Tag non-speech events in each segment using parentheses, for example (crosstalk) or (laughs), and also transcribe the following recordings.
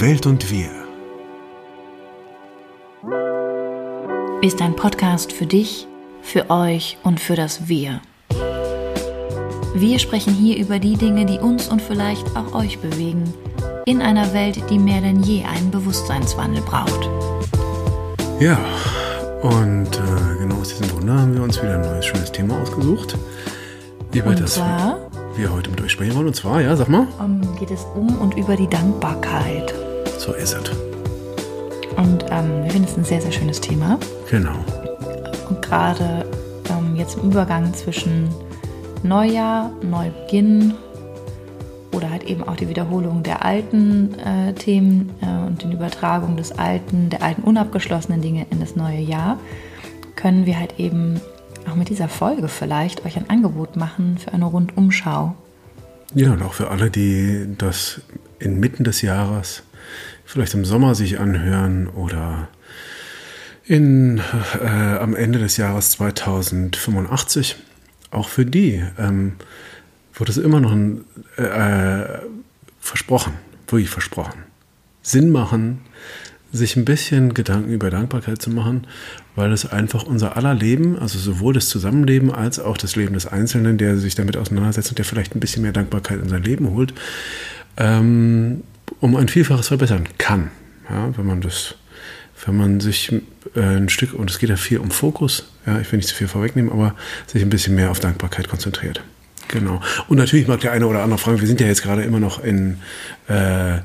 Welt und wir ist ein Podcast für dich, für euch und für das Wir. Wir sprechen hier über die Dinge, die uns und vielleicht auch euch bewegen, in einer Welt, die mehr denn je einen Bewusstseinswandel braucht. Ja, und äh, genau aus diesem Wunder haben wir uns wieder ein neues schönes Thema ausgesucht, über Und das zwar wir heute mit euch sprechen wollen. Und zwar, ja, sag mal. ähm, geht es um und über die Dankbarkeit. So ist es. Und ähm, wir finden es ein sehr, sehr schönes Thema. Genau. Und gerade ähm, jetzt im Übergang zwischen Neujahr, Neubeginn oder halt eben auch die Wiederholung der alten äh, Themen äh, und den Übertragung des alten, der alten unabgeschlossenen Dinge in das neue Jahr, können wir halt eben auch mit dieser Folge vielleicht euch ein Angebot machen für eine Rundumschau. Ja, und auch für alle, die das inmitten des Jahres vielleicht im Sommer sich anhören oder in, äh, am Ende des Jahres 2085. Auch für die ähm, wird es immer noch ein, äh, versprochen, wirklich versprochen, Sinn machen, sich ein bisschen Gedanken über Dankbarkeit zu machen, weil es einfach unser aller Leben, also sowohl das Zusammenleben als auch das Leben des Einzelnen, der sich damit auseinandersetzt und der vielleicht ein bisschen mehr Dankbarkeit in sein Leben holt, ähm, um ein Vielfaches verbessern kann. Ja, wenn man das, wenn man sich äh, ein Stück, und es geht ja viel um Fokus, ja, ich will nicht zu viel vorwegnehmen, aber sich ein bisschen mehr auf Dankbarkeit konzentriert. Genau. Und natürlich mag der eine oder andere fragen, wir sind ja jetzt gerade immer noch in, äh,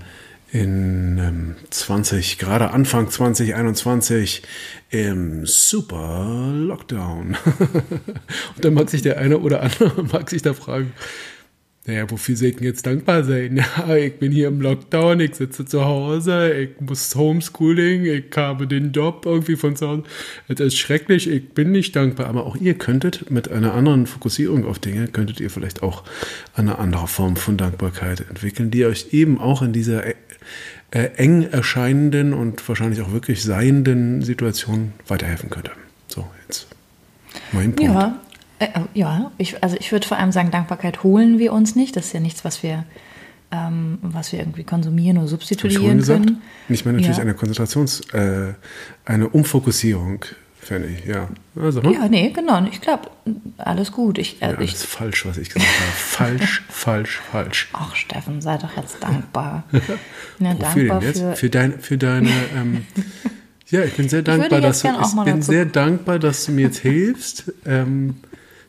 in ähm, 20, gerade Anfang 2021 im Super Lockdown. (laughs) und dann mag sich der eine oder andere (laughs) mag sich da fragen, naja, wofür soll ich denn jetzt dankbar sein? (laughs) Ja, ich bin hier im Lockdown, ich sitze zu Hause, ich muss Homeschooling, ich habe den Job irgendwie von zu Hause. Es ist schrecklich, ich bin nicht dankbar. Aber auch ihr könntet mit einer anderen Fokussierung auf Dinge, könntet ihr vielleicht auch eine andere Form von Dankbarkeit entwickeln, die euch eben auch in dieser äh, äh, eng erscheinenden und wahrscheinlich auch wirklich seienden Situation weiterhelfen könnte. So, jetzt mein Punkt. Ja, äh, ja ich, also ich würde vor allem sagen, Dankbarkeit holen wir uns nicht. Das ist ja nichts, was wir, ähm, was wir irgendwie konsumieren oder ich substituieren gesagt? können. Ich meine natürlich Ja. eine Konzentrations-, äh, eine Umfokussierung, fände ich, ja. Also, hm? Ja, nee, genau. Ich glaube, alles gut. Ich, äh, Ja, ich, alles falsch, was ich gesagt habe. (laughs) Falsch, falsch, falsch. ach, Steffen, sei doch jetzt dankbar. ja, (laughs) Wofür dankbar denn jetzt? für. Für, dein, für deine. Ähm, (laughs) ja, ich bin sehr dankbar, jetzt dass du. Ich bin sehr dankbar, dass du mir jetzt hilfst. Ähm,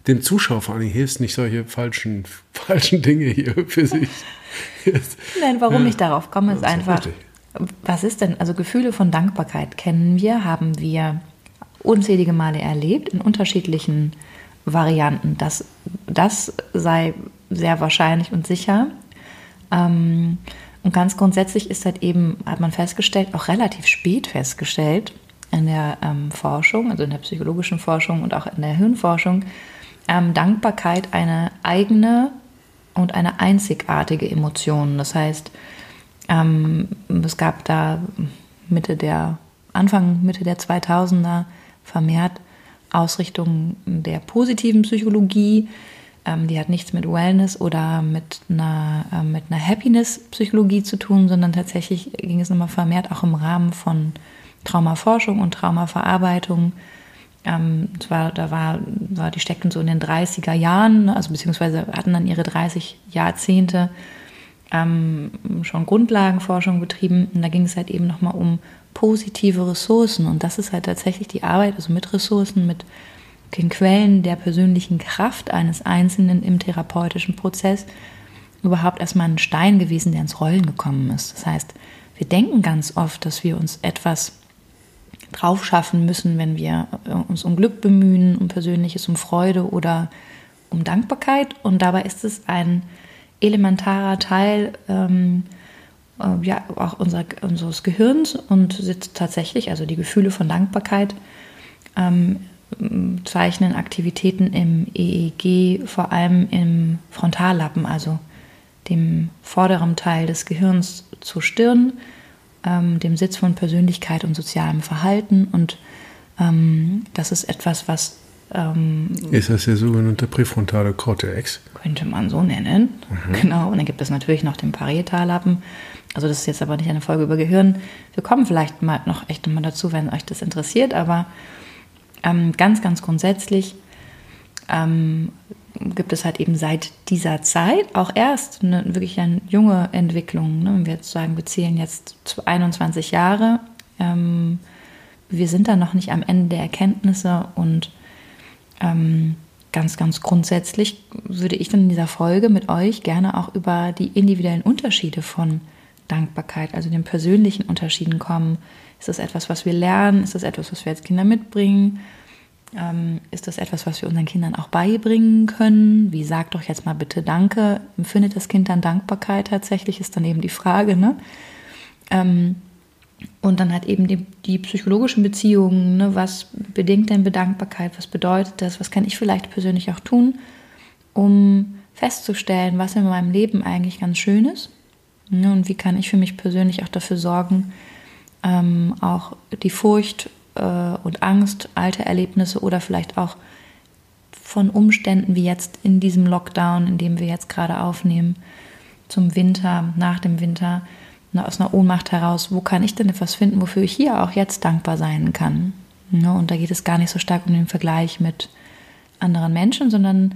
dem Zuschauer vor allem hilfst, nicht solche falschen, (laughs) falschen Dinge hier für sich. (laughs) Nein, warum ich darauf komme, ist ist einfach, richtig. was ist denn, also Gefühle von Dankbarkeit kennen wir, haben wir unzählige Male erlebt in unterschiedlichen Varianten. Das, das sei sehr wahrscheinlich und sicher. Ähm, und ganz grundsätzlich ist halt eben, hat man festgestellt, auch relativ spät festgestellt in der ähm, Forschung, also in der psychologischen Forschung und auch in der Hirnforschung, ähm, Dankbarkeit eine eigene und eine einzigartige Emotion. Das heißt, ähm, es gab da Mitte der, Anfang, Mitte der 2000er vermehrt Ausrichtungen der positiven Psychologie. Ähm, die hat nichts mit Wellness oder mit einer, äh, mit einer Happiness-Psychologie zu tun, sondern tatsächlich ging es nochmal vermehrt auch im Rahmen von Traumaforschung und Traumaverarbeitung. Ähm, zwar, da war, war, die steckten so in den 30er Jahren, also beziehungsweise hatten dann ihre 30 Jahrzehnte ähm, schon Grundlagenforschung betrieben. Und da ging es halt eben nochmal um positive Ressourcen. Und das ist halt tatsächlich die Arbeit, also mit Ressourcen, mit den Quellen der persönlichen Kraft eines Einzelnen im therapeutischen Prozess überhaupt erstmal ein Stein gewesen, der ins Rollen gekommen ist. Das heißt, wir denken ganz oft, dass wir uns etwas drauf schaffen müssen, wenn wir uns um Glück bemühen, um Persönliches, um Freude oder um Dankbarkeit. Und dabei ist es ein elementarer Teil ähm, äh, ja, auch unser, unseres Gehirns und sitzt tatsächlich, also die Gefühle von Dankbarkeit ähm, zeichnen Aktivitäten im EEG vor allem im Frontallappen, also dem vorderen Teil des Gehirns zur Stirn, ähm, dem Sitz von Persönlichkeit und sozialem Verhalten. Und ähm, das ist etwas, was Ähm, ist das der sogenannte präfrontale Cortex? Könnte man so nennen. Mhm. Genau. Und dann gibt es natürlich noch den Parietallappen. Also das ist jetzt aber nicht eine Folge über Gehirn. Wir kommen vielleicht mal noch echt mal dazu, wenn euch das interessiert. Aber ähm, ganz, ganz grundsätzlich ähm, gibt es halt eben seit dieser Zeit auch erst eine, wirklich eine junge Entwicklung. Ne? Wenn wir jetzt sagen, wir zählen jetzt 21 Jahre. Ähm, wir sind da noch nicht am Ende der Erkenntnisse und ähm, ganz, ganz grundsätzlich würde ich dann in dieser Folge mit euch gerne auch über die individuellen Unterschiede von Dankbarkeit, also den persönlichen Unterschieden kommen. Ist das etwas, was wir lernen? Ist das etwas, was wir als Kinder mitbringen? Ähm, ist das etwas, was wir unseren Kindern auch beibringen können? Wie sagt doch jetzt mal bitte Danke? Empfindet das Kind dann Dankbarkeit tatsächlich? Ist dann eben die Frage, ne? Ähm, und dann halt eben die, die psychologischen Beziehungen, ne? was bedingt denn Bedankbarkeit, was bedeutet das, was kann ich vielleicht persönlich auch tun, um festzustellen, was in meinem Leben eigentlich ganz schön ist ne? und wie kann ich für mich persönlich auch dafür sorgen, ähm, auch die Furcht äh, und Angst, alte Erlebnisse oder vielleicht auch von Umständen wie jetzt in diesem Lockdown, in dem wir jetzt gerade aufnehmen, zum Winter, nach dem Winter, ne, aus einer Ohnmacht heraus, wo kann ich denn etwas finden, wofür ich hier auch jetzt dankbar sein kann? Ne, und da geht es gar nicht so stark um den Vergleich mit anderen Menschen, sondern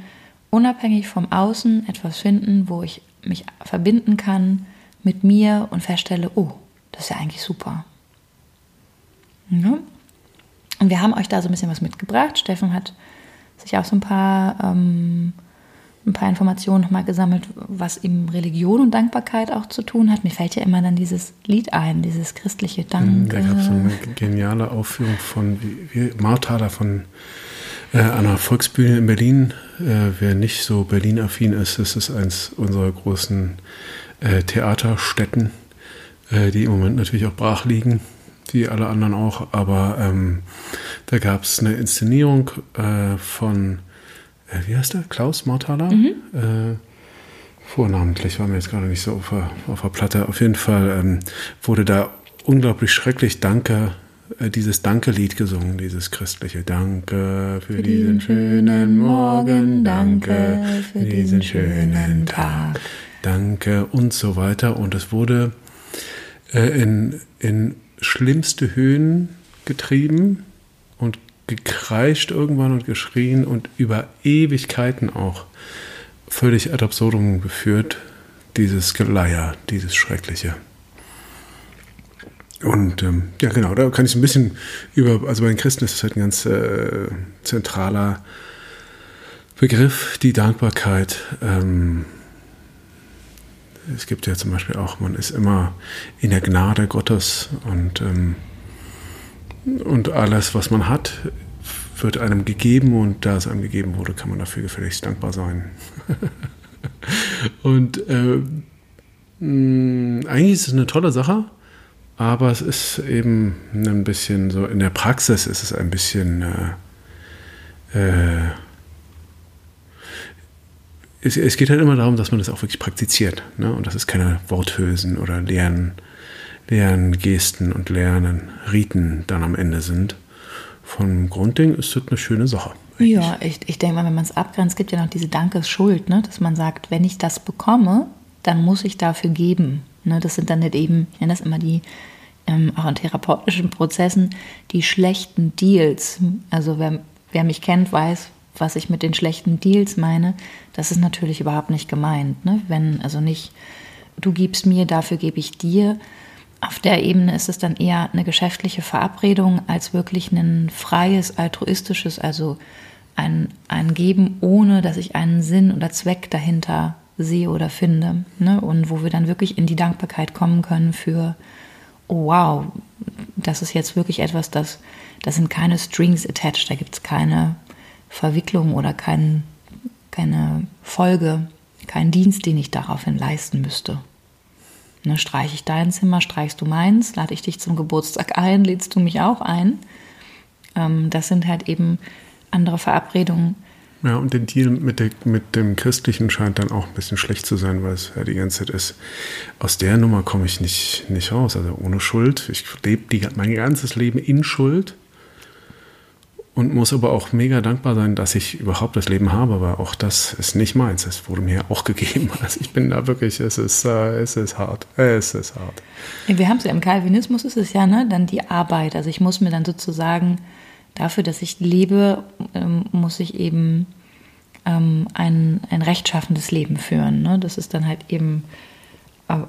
unabhängig vom Außen etwas finden, wo ich mich verbinden kann mit mir und feststelle, oh, das ist ja eigentlich super. Und wir haben euch da so ein bisschen was mitgebracht. Steffen hat sich auch so ein paar, ähm, ein paar Informationen nochmal gesammelt, was eben Religion und Dankbarkeit auch zu tun hat. Mir fällt ja immer dann dieses Lied ein, dieses christliche Dank. Da gab es so eine geniale Aufführung von Marthaler von äh, einer Volksbühne in Berlin. Äh, wer nicht so Berlin-affin ist, das ist eins unserer großen äh, Theaterstätten, äh, die im Moment natürlich auch brach liegen wie alle anderen auch, aber ähm, da gab es eine Inszenierung äh, von, äh, wie heißt der? Klaus Mortaler? Mhm. Äh, vornamentlich war mir jetzt gerade nicht so auf der, auf der Platte. Auf jeden Fall ähm, wurde da unglaublich schrecklich Danke, äh, dieses Danke-Lied gesungen, dieses christliche Danke für, für diesen schönen Morgen, Danke für diesen schönen Tag, Danke und so weiter. Und es wurde äh, in, in schlimmste Höhen getrieben und gekreischt irgendwann und geschrien und über Ewigkeiten auch völlig ad absurdum geführt, dieses Geleier, dieses Schreckliche. Und ähm, ja, genau, da kann ich ein bisschen über, also bei den Christen ist es halt ein ganz äh, zentraler Begriff, die Dankbarkeit. Ähm, es gibt ja zum Beispiel auch, man ist immer in der Gnade Gottes und, ähm, und alles, was man hat, wird einem gegeben und da es einem gegeben wurde, kann man dafür gefälligst dankbar sein. (laughs) und äh, eigentlich ist es eine tolle Sache, aber es ist eben ein bisschen so, in der Praxis ist es ein bisschen äh, äh, es, es, geht halt immer darum, dass man das auch wirklich praktiziert. Ne? Und dass es keine Worthülsen oder leeren, leeren Gesten und leeren Riten dann am Ende sind. Vom Grundding ist das eine schöne Sache. Eigentlich. Ja, ich, ich denke mal, wenn man es abgrenzt, gibt ja noch diese Dankesschuld, ne? dass man sagt, wenn ich das bekomme, dann muss ich dafür geben. Ne? Das sind dann nicht eben, ich nenne das immer die, ähm, auch in therapeutischen Prozessen, die schlechten Deals. Also wer, wer mich kennt, weiß, was ich mit den schlechten Deals meine, das ist natürlich überhaupt nicht gemeint. Ne? Wenn, also nicht, du gibst mir, dafür gebe ich dir. Auf der Ebene ist es dann eher eine geschäftliche Verabredung als wirklich ein freies, altruistisches, also ein, ein Geben, ohne dass ich einen Sinn oder Zweck dahinter sehe oder finde. Ne? Und wo wir dann wirklich in die Dankbarkeit kommen können für, oh wow, das ist jetzt wirklich etwas, das, das sind keine Strings attached, da gibt es keine Verwicklung oder kein, keine Folge, kein Dienst, den ich daraufhin leisten müsste. Ne, streiche ich dein Zimmer, streichst du meins, lade ich dich zum Geburtstag ein, lädst du mich auch ein. Ähm, das sind halt eben andere Verabredungen. Ja, und der Deal mit, der, mit dem Christlichen scheint dann auch ein bisschen schlecht zu sein, weil es ja die ganze Zeit ist. Aus der Nummer komme ich nicht, nicht raus. Also ohne Schuld. Ich lebe mein ganzes Leben in Schuld. Und muss aber auch mega dankbar sein, dass ich überhaupt das Leben habe, weil auch das ist nicht meins. Es wurde mir auch (laughs) gegeben. Also ich bin da wirklich, es ist, äh, es ist hart. Es ist hart. Wir haben es ja im Calvinismus ist es ja, ne, dann die Arbeit. Also ich muss mir dann sozusagen dafür, dass ich lebe, ähm, muss ich eben ähm, ein, ein rechtschaffendes Leben führen. Ne? Das ist dann halt eben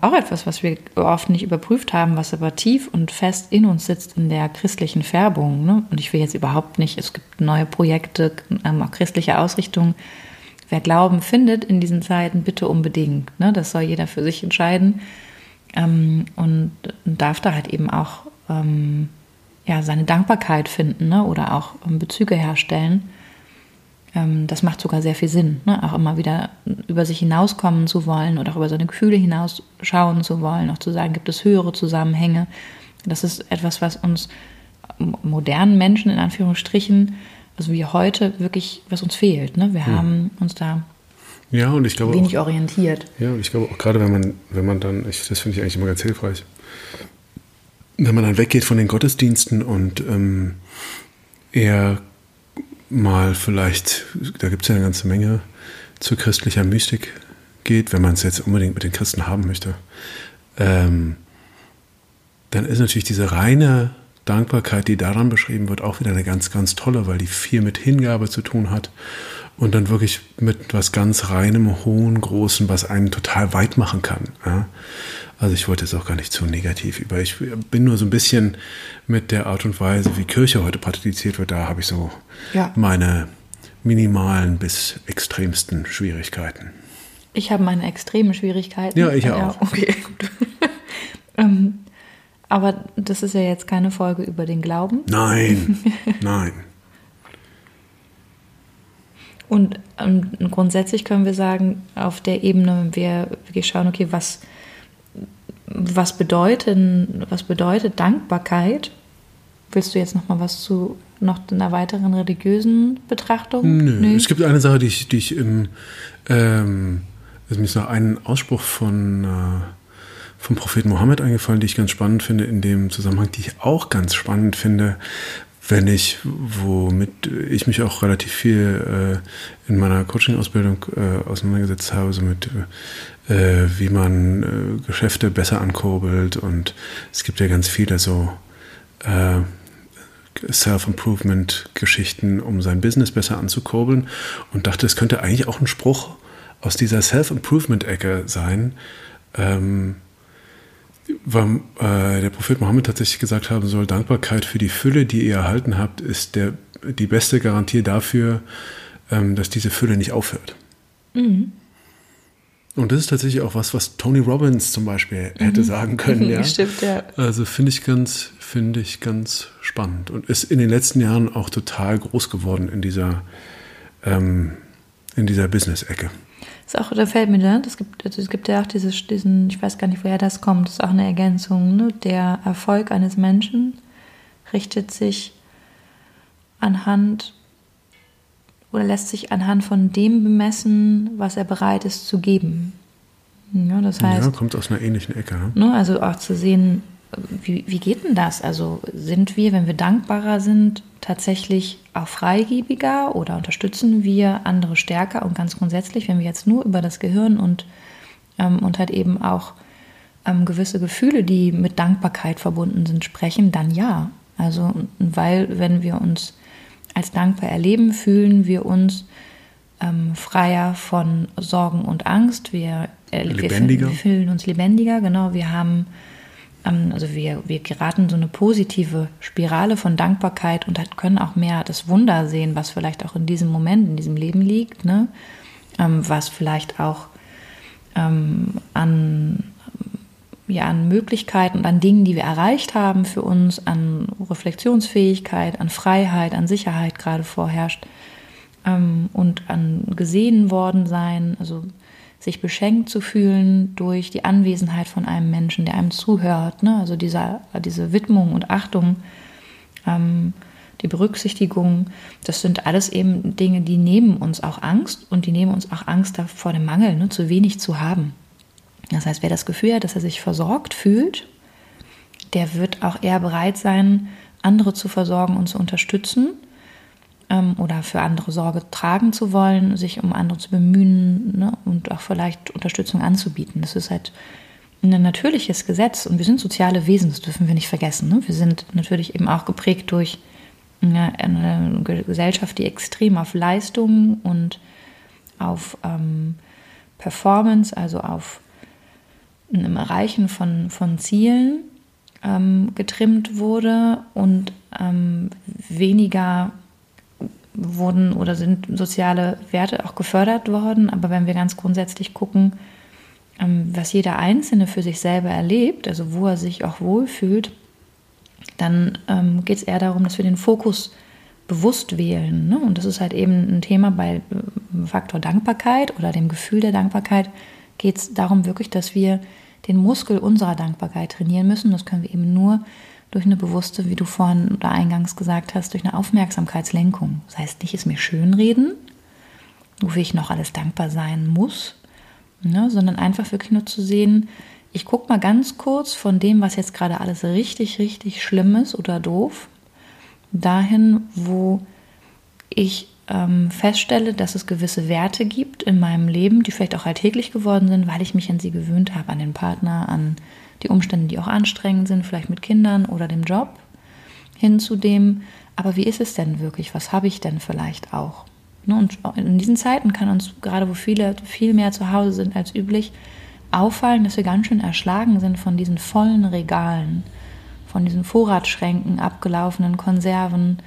auch etwas, was wir oft nicht überprüft haben, was aber tief und fest in uns sitzt in der christlichen Färbung. Ne? Und ich will jetzt überhaupt nicht, es gibt neue Projekte, ähm, auch christliche Ausrichtungen. Wer Glauben findet in diesen Zeiten, bitte unbedingt. Ne? Das soll jeder für sich entscheiden ähm, und darf da halt eben auch ähm, ja, seine Dankbarkeit finden ne? oder auch ähm, Bezüge herstellen das macht sogar sehr viel Sinn, ne? auch immer wieder über sich hinauskommen zu wollen oder auch über seine Gefühle hinausschauen zu wollen, auch zu sagen, gibt es höhere Zusammenhänge. Das ist etwas, was uns modernen Menschen in Anführungsstrichen, also wie heute, wirklich, was uns fehlt. Ne? Wir hm. haben uns da ja, und ich glaube wenig auch, orientiert. Ja, und ich glaube auch gerade, wenn man, wenn man dann, ich, das finde ich eigentlich immer ganz hilfreich, wenn man dann weggeht von den Gottesdiensten und ähm, eher mal vielleicht, da gibt es ja eine ganze Menge, zu christlicher Mystik geht, wenn man es jetzt unbedingt mit den Christen haben möchte, ähm, dann ist natürlich diese reine Dankbarkeit, die daran beschrieben wird, auch wieder eine ganz, ganz tolle, weil die viel mit Hingabe zu tun hat und dann wirklich mit was ganz reinem, hohen, großen, was einen total weit machen kann. Ja? Also ich wollte jetzt auch gar nicht zu negativ über. Ich bin nur so ein bisschen mit der Art und Weise, wie Kirche heute praktiziert wird, da habe ich so ja. meine minimalen bis extremsten Schwierigkeiten. Ich habe meine extremen Schwierigkeiten. Ja, ich auch. Ja, okay, gut. (laughs) ähm, aber das ist ja jetzt keine Folge über den Glauben. Nein, (laughs) nein. Und ähm, grundsätzlich können wir sagen, auf der Ebene, wenn wir wirklich schauen, okay, was was, bedeuten, was bedeutet Dankbarkeit? Willst du jetzt noch mal was zu noch einer weiteren religiösen Betrachtung? Nö. Nö. Es gibt eine Sache, die ich, die ich im ähm, mir ist noch ein Ausspruch von äh, vom Propheten Mohammed eingefallen, die ich ganz spannend finde in dem Zusammenhang, die ich auch ganz spannend finde, wenn ich, womit ich mich auch relativ viel äh, in meiner Coaching-Ausbildung äh, auseinandergesetzt habe, so mit äh, wie man äh, Geschäfte besser ankurbelt und es gibt ja ganz viele so äh, Self-Improvement-Geschichten, um sein Business besser anzukurbeln und dachte, es könnte eigentlich auch ein Spruch aus dieser Self-Improvement-Ecke sein. Ähm, weil äh, der Prophet Mohammed tatsächlich gesagt haben soll, Dankbarkeit für die Fülle, die ihr erhalten habt, ist der, die beste Garantie dafür, ähm, dass diese Fülle nicht aufhört. Mhm. Und das ist tatsächlich auch was, was Tony Robbins zum Beispiel mhm. hätte sagen können. Ja? (laughs) Stimmt, ja. Also finde ich ganz, finde ich ganz spannend und ist in den letzten Jahren auch total groß geworden in dieser, ähm, in dieser Business-Ecke. Ist auch, da fällt mir, ne? das gibt, also es gibt ja auch dieses, diesen, ich weiß gar nicht, woher das kommt, das ist auch eine Ergänzung. Ne? Der Erfolg eines Menschen richtet sich anhand oder lässt sich anhand von dem bemessen, was er bereit ist zu geben. Ja, das heißt, ja, kommt aus einer ähnlichen Ecke. Ne? ne also auch zu sehen, wie, wie geht denn das? Also sind wir, wenn wir dankbarer sind, tatsächlich auch freigebiger oder unterstützen wir andere stärker? Und ganz grundsätzlich, wenn wir jetzt nur über das Gehirn und, ähm, und halt eben auch ähm, gewisse Gefühle, die mit Dankbarkeit verbunden sind, sprechen, dann ja. Also, weil wenn wir uns als dankbar erleben, fühlen wir uns ähm, freier von Sorgen und Angst. Wir, äh, lebendiger. Wir, fühlen uns lebendiger, genau. Wir haben, also wir, wir geraten so eine positive Spirale von Dankbarkeit und können auch mehr das Wunder sehen, was vielleicht auch in diesem Moment, in diesem Leben liegt, ne? Ähm, was vielleicht auch ähm, an ja, an Möglichkeiten und an Dingen, die wir erreicht haben für uns, an Reflexionsfähigkeit, an Freiheit, an Sicherheit gerade vorherrscht ähm, und an gesehen worden sein, also sich beschenkt zu fühlen durch die Anwesenheit von einem Menschen, der einem zuhört, ne? also dieser, diese Widmung und Achtung, ähm, die Berücksichtigung, das sind alles eben Dinge, die nehmen uns auch Angst und die nehmen uns auch Angst vor dem Mangel, ne? zu wenig zu haben. Das heißt, wer das Gefühl hat, dass er sich versorgt fühlt, der wird auch eher bereit sein, andere zu versorgen und zu unterstützen, ähm, oder für andere Sorge tragen zu wollen, sich um andere zu bemühen ne, und auch vielleicht Unterstützung anzubieten. Das ist halt ein natürliches Gesetz und wir sind soziale Wesen, das dürfen wir nicht vergessen. Ne? Wir sind natürlich eben auch geprägt durch eine, eine Gesellschaft, die extrem auf Leistung und auf ähm, Performance, also auf einem Erreichen von, von Zielen ähm, getrimmt wurde und ähm, weniger wurden oder sind soziale Werte auch gefördert worden. Aber wenn wir ganz grundsätzlich gucken, ähm, was jeder Einzelne für sich selber erlebt, also wo er sich auch wohlfühlt, dann ähm, geht es eher darum, dass wir den Fokus bewusst wählen. Ne? Und das ist halt eben ein Thema bei äh, Faktor Dankbarkeit oder dem Gefühl der Dankbarkeit, geht es darum wirklich, dass wir den Muskel unserer Dankbarkeit trainieren müssen. Das können wir eben nur durch eine bewusste, wie du vorhin oder eingangs gesagt hast, durch eine Aufmerksamkeitslenkung. Das heißt nicht, es mir schönreden, wofür ich noch alles dankbar sein muss, ne, sondern einfach wirklich nur zu sehen, ich gucke mal ganz kurz von dem, was jetzt gerade alles richtig, richtig schlimm ist oder doof, dahin, wo ich ähm, feststelle, dass es gewisse Werte gibt in meinem Leben, die vielleicht auch alltäglich geworden sind, weil ich mich an sie gewöhnt habe, an den Partner, an die Umstände, die auch anstrengend sind, vielleicht mit Kindern oder dem Job, hin zu dem, aber wie ist es denn wirklich? Was habe ich denn vielleicht auch? Ne, und in diesen Zeiten kann uns, gerade wo viele viel mehr zu Hause sind als üblich, auffallen, dass wir ganz schön erschlagen sind von diesen vollen Regalen, von diesen Vorratsschränken, abgelaufenen Konserven,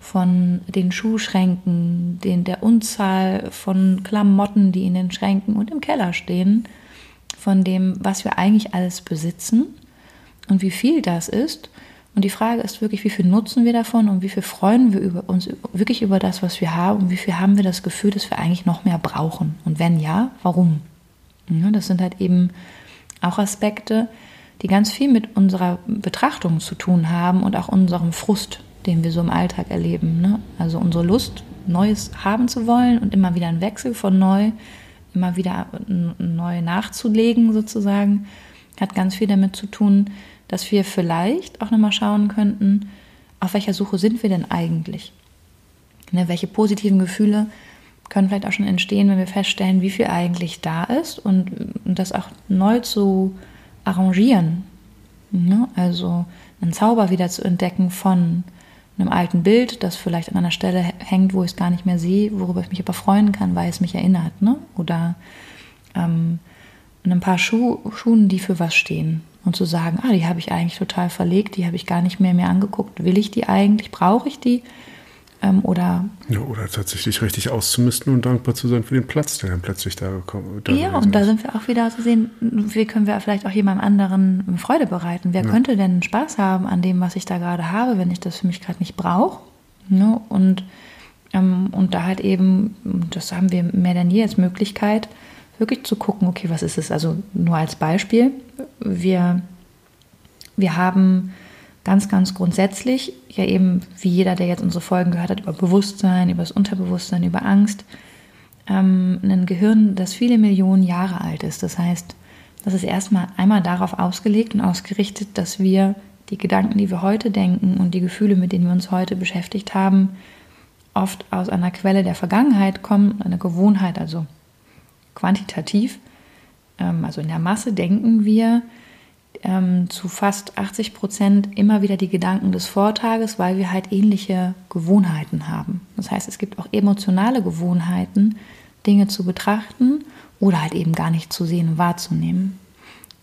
von den Schuhschränken, den, der Unzahl von Klamotten, die in den Schränken und im Keller stehen, von dem, was wir eigentlich alles besitzen und wie viel das ist. Und die Frage ist wirklich, wie viel nutzen wir davon und wie viel freuen wir über uns wirklich über das, was wir haben und wie viel haben wir das Gefühl, dass wir eigentlich noch mehr brauchen? Und wenn ja, warum? Ja, das sind halt eben auch Aspekte, die ganz viel mit unserer Betrachtung zu tun haben und auch unserem Frust, den wir so im Alltag erleben. Ne? Also unsere Lust, Neues haben zu wollen und immer wieder ein Wechsel von neu, immer wieder neu nachzulegen sozusagen, hat ganz viel damit zu tun, dass wir vielleicht auch nochmal schauen könnten, auf welcher Suche sind wir denn eigentlich? Ne, welche positiven Gefühle können vielleicht auch schon entstehen, wenn wir feststellen, wie viel eigentlich da ist und, und das auch neu zu arrangieren. Ne? Also einen Zauber wieder zu entdecken von einem alten Bild, das vielleicht an einer Stelle hängt, wo ich es gar nicht mehr sehe, worüber ich mich aber freuen kann, weil es mich erinnert. Ne? Oder ähm, ein paar Schuh, Schuhen, die für was stehen. Und zu sagen, ah, die habe ich eigentlich total verlegt, die habe ich gar nicht mehr mehr angeguckt. Will ich die eigentlich? Brauche ich die? Ähm, oder, ja, oder tatsächlich richtig auszumisten und dankbar zu sein für den Platz, der dann plötzlich da gekommen ist. Ja, und da sind wir auch wieder zu sehen, wie können wir vielleicht auch jemandem anderen Freude bereiten. Wer ja. könnte denn Spaß haben an dem, was ich da gerade habe, wenn ich das für mich gerade nicht brauche? Ne? Und, ähm, und da halt eben, das haben wir mehr denn je als Möglichkeit, wirklich zu gucken, okay, was ist es? Also nur als Beispiel, wir, wir haben ganz, ganz grundsätzlich, ja eben wie jeder, der jetzt unsere Folgen gehört hat, über Bewusstsein, über das Unterbewusstsein, über Angst, ähm, ein Gehirn, das viele Millionen Jahre alt ist. Das heißt, das ist erstmal einmal darauf ausgelegt und ausgerichtet, dass wir die Gedanken, die wir heute denken und die Gefühle, mit denen wir uns heute beschäftigt haben, oft aus einer Quelle der Vergangenheit kommen, einer Gewohnheit, also quantitativ. Ähm, also in der Masse denken wir, ähm, zu fast 80 Prozent immer wieder die Gedanken des Vortages, weil wir halt ähnliche Gewohnheiten haben. Das heißt, es gibt auch emotionale Gewohnheiten, Dinge zu betrachten oder halt eben gar nicht zu sehen und wahrzunehmen.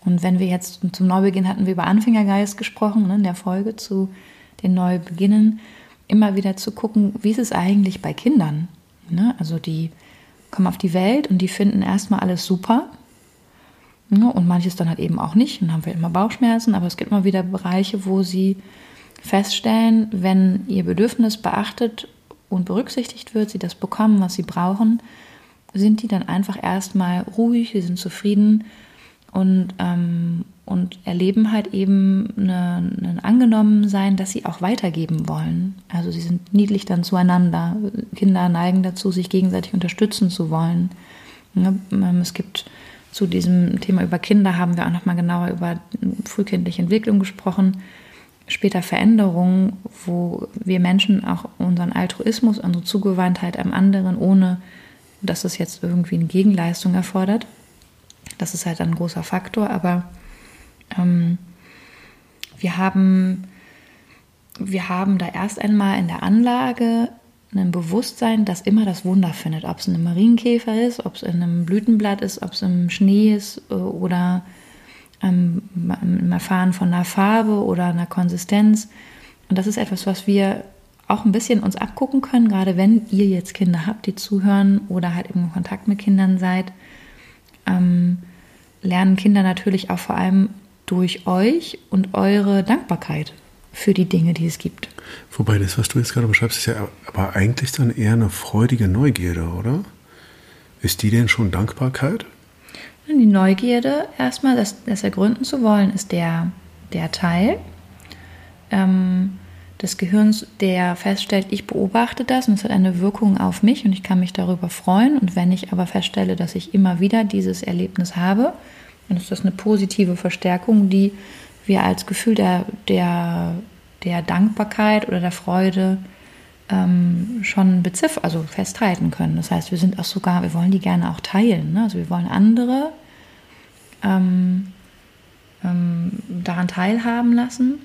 Und wenn wir jetzt zum Neubeginn hatten wir über Anfängergeist gesprochen, ne, in der Folge zu den Neubeginnen, immer wieder zu gucken, wie ist es eigentlich bei Kindern? Ne? Also die kommen auf die Welt und die finden erstmal alles super? Und manches dann halt eben auch nicht. Dann haben wir immer Bauchschmerzen, aber es gibt immer wieder Bereiche, wo sie feststellen, wenn ihr Bedürfnis beachtet und berücksichtigt wird, sie das bekommen, was sie brauchen, sind die dann einfach erstmal ruhig, sie sind zufrieden und, ähm, und erleben halt eben ein Angenommensein, dass sie auch weitergeben wollen. Also sie sind niedlich dann zueinander. Kinder neigen dazu, sich gegenseitig unterstützen zu wollen. Ne? Ähm, es gibt zu diesem Thema über Kinder haben wir auch nochmal genauer über frühkindliche Entwicklung gesprochen. später Veränderungen, wo wir Menschen auch unseren Altruismus, unsere Zugewandtheit am anderen, ohne dass es jetzt irgendwie eine Gegenleistung erfordert. Das ist halt ein großer Faktor, aber ähm, wir haben, wir haben da erst einmal in der Anlage ein Bewusstsein, das immer das Wunder findet, ob es in einem Marienkäfer ist, ob es in einem Blütenblatt ist, ob es im Schnee ist äh, oder ähm, im Erfahren von einer Farbe oder einer Konsistenz. Und das ist etwas, was wir auch ein bisschen uns abgucken können, gerade wenn ihr jetzt Kinder habt, die zuhören oder halt im Kontakt mit Kindern seid, ähm, lernen Kinder natürlich auch vor allem durch euch und eure Dankbarkeit für die Dinge, die es gibt. Wobei das, was du jetzt gerade beschreibst, ist ja aber eigentlich dann eher eine freudige Neugierde, oder? Ist die denn schon Dankbarkeit? Die Neugierde erstmal, das, das ergründen zu wollen, ist der, der Teil ähm, des Gehirns, der feststellt, ich beobachte das und es hat eine Wirkung auf mich und ich kann mich darüber freuen. Und wenn ich aber feststelle, dass ich immer wieder dieses Erlebnis habe, dann ist das eine positive Verstärkung, die wir als Gefühl der, der, der Dankbarkeit oder der Freude ähm, schon beziffern, also festhalten können. Das heißt, wir sind auch sogar, wir wollen die gerne auch teilen. Ne? Also wir wollen andere ähm, ähm, daran teilhaben lassen.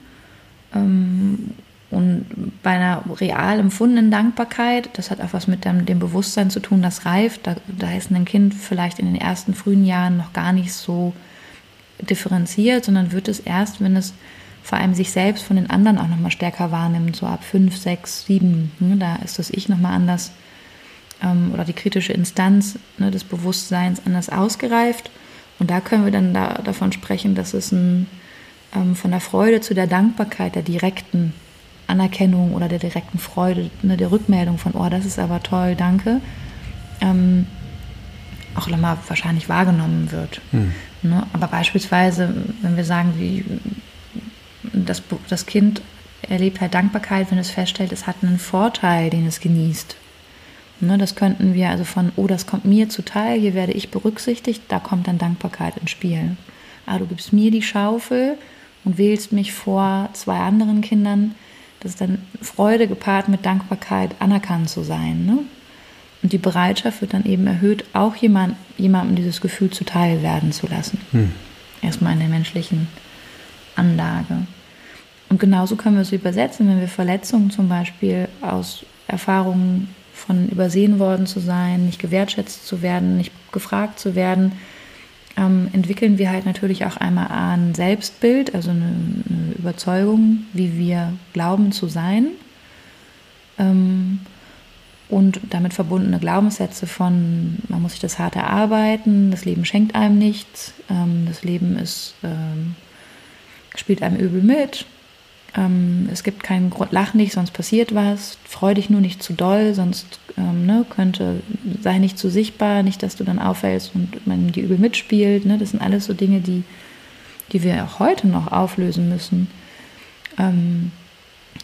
Ähm, und bei einer real empfundenen Dankbarkeit, das hat auch was mit dem, dem Bewusstsein zu tun, das reift. Da, da ist ein Kind vielleicht in den ersten frühen Jahren noch gar nicht so differenziert, sondern wird es erst, wenn es vor allem sich selbst von den anderen auch nochmal stärker wahrnimmt, so ab fünf, sechs, sieben. Ne, da ist das Ich nochmal anders ähm, oder die kritische Instanz ne, des Bewusstseins anders ausgereift. Und da können wir dann da, davon sprechen, dass es ein, ähm, von der Freude zu der Dankbarkeit, der direkten Anerkennung oder der direkten Freude, ne, der Rückmeldung von, oh, das ist aber toll, danke, ähm, auch nochmal wahrscheinlich wahrgenommen wird. Hm. Ne? Aber beispielsweise, wenn wir sagen, wie das, das Kind erlebt halt Dankbarkeit, wenn es feststellt, es hat einen Vorteil, den es genießt. Ne, das könnten wir also von, oh, das kommt mir zuteil, hier werde ich berücksichtigt, da kommt dann Dankbarkeit ins Spiel. Ah, du gibst mir die Schaufel und wählst mich vor zwei anderen Kindern. Das ist dann Freude gepaart mit Dankbarkeit, anerkannt zu sein. Ne? Und die Bereitschaft wird dann eben erhöht, auch jemand, jemandem dieses Gefühl zuteil werden zu lassen. Hm. Erstmal in der menschlichen Anlage. Und genauso können wir es übersetzen, wenn wir Verletzungen zum Beispiel aus Erfahrungen von übersehen worden zu sein, nicht gewertschätzt zu werden, nicht gefragt zu werden, ähm, entwickeln wir halt natürlich auch einmal ein Selbstbild, also eine, eine Überzeugung, wie wir glauben zu sein. Ähm, und damit verbundene Glaubenssätze von, man muss sich das hart erarbeiten, das Leben schenkt einem nichts, ähm, das Leben ist, ähm, spielt einem übel mit, ähm, es gibt keinen Grund, lach nicht, sonst passiert was, freu dich nur nicht zu doll, sonst ähm, ne, könnte, sei nicht zu sichtbar, nicht, dass du dann auffällst und man die übel mitspielt. Ne? Das sind alles so Dinge, die, die wir auch heute noch auflösen müssen.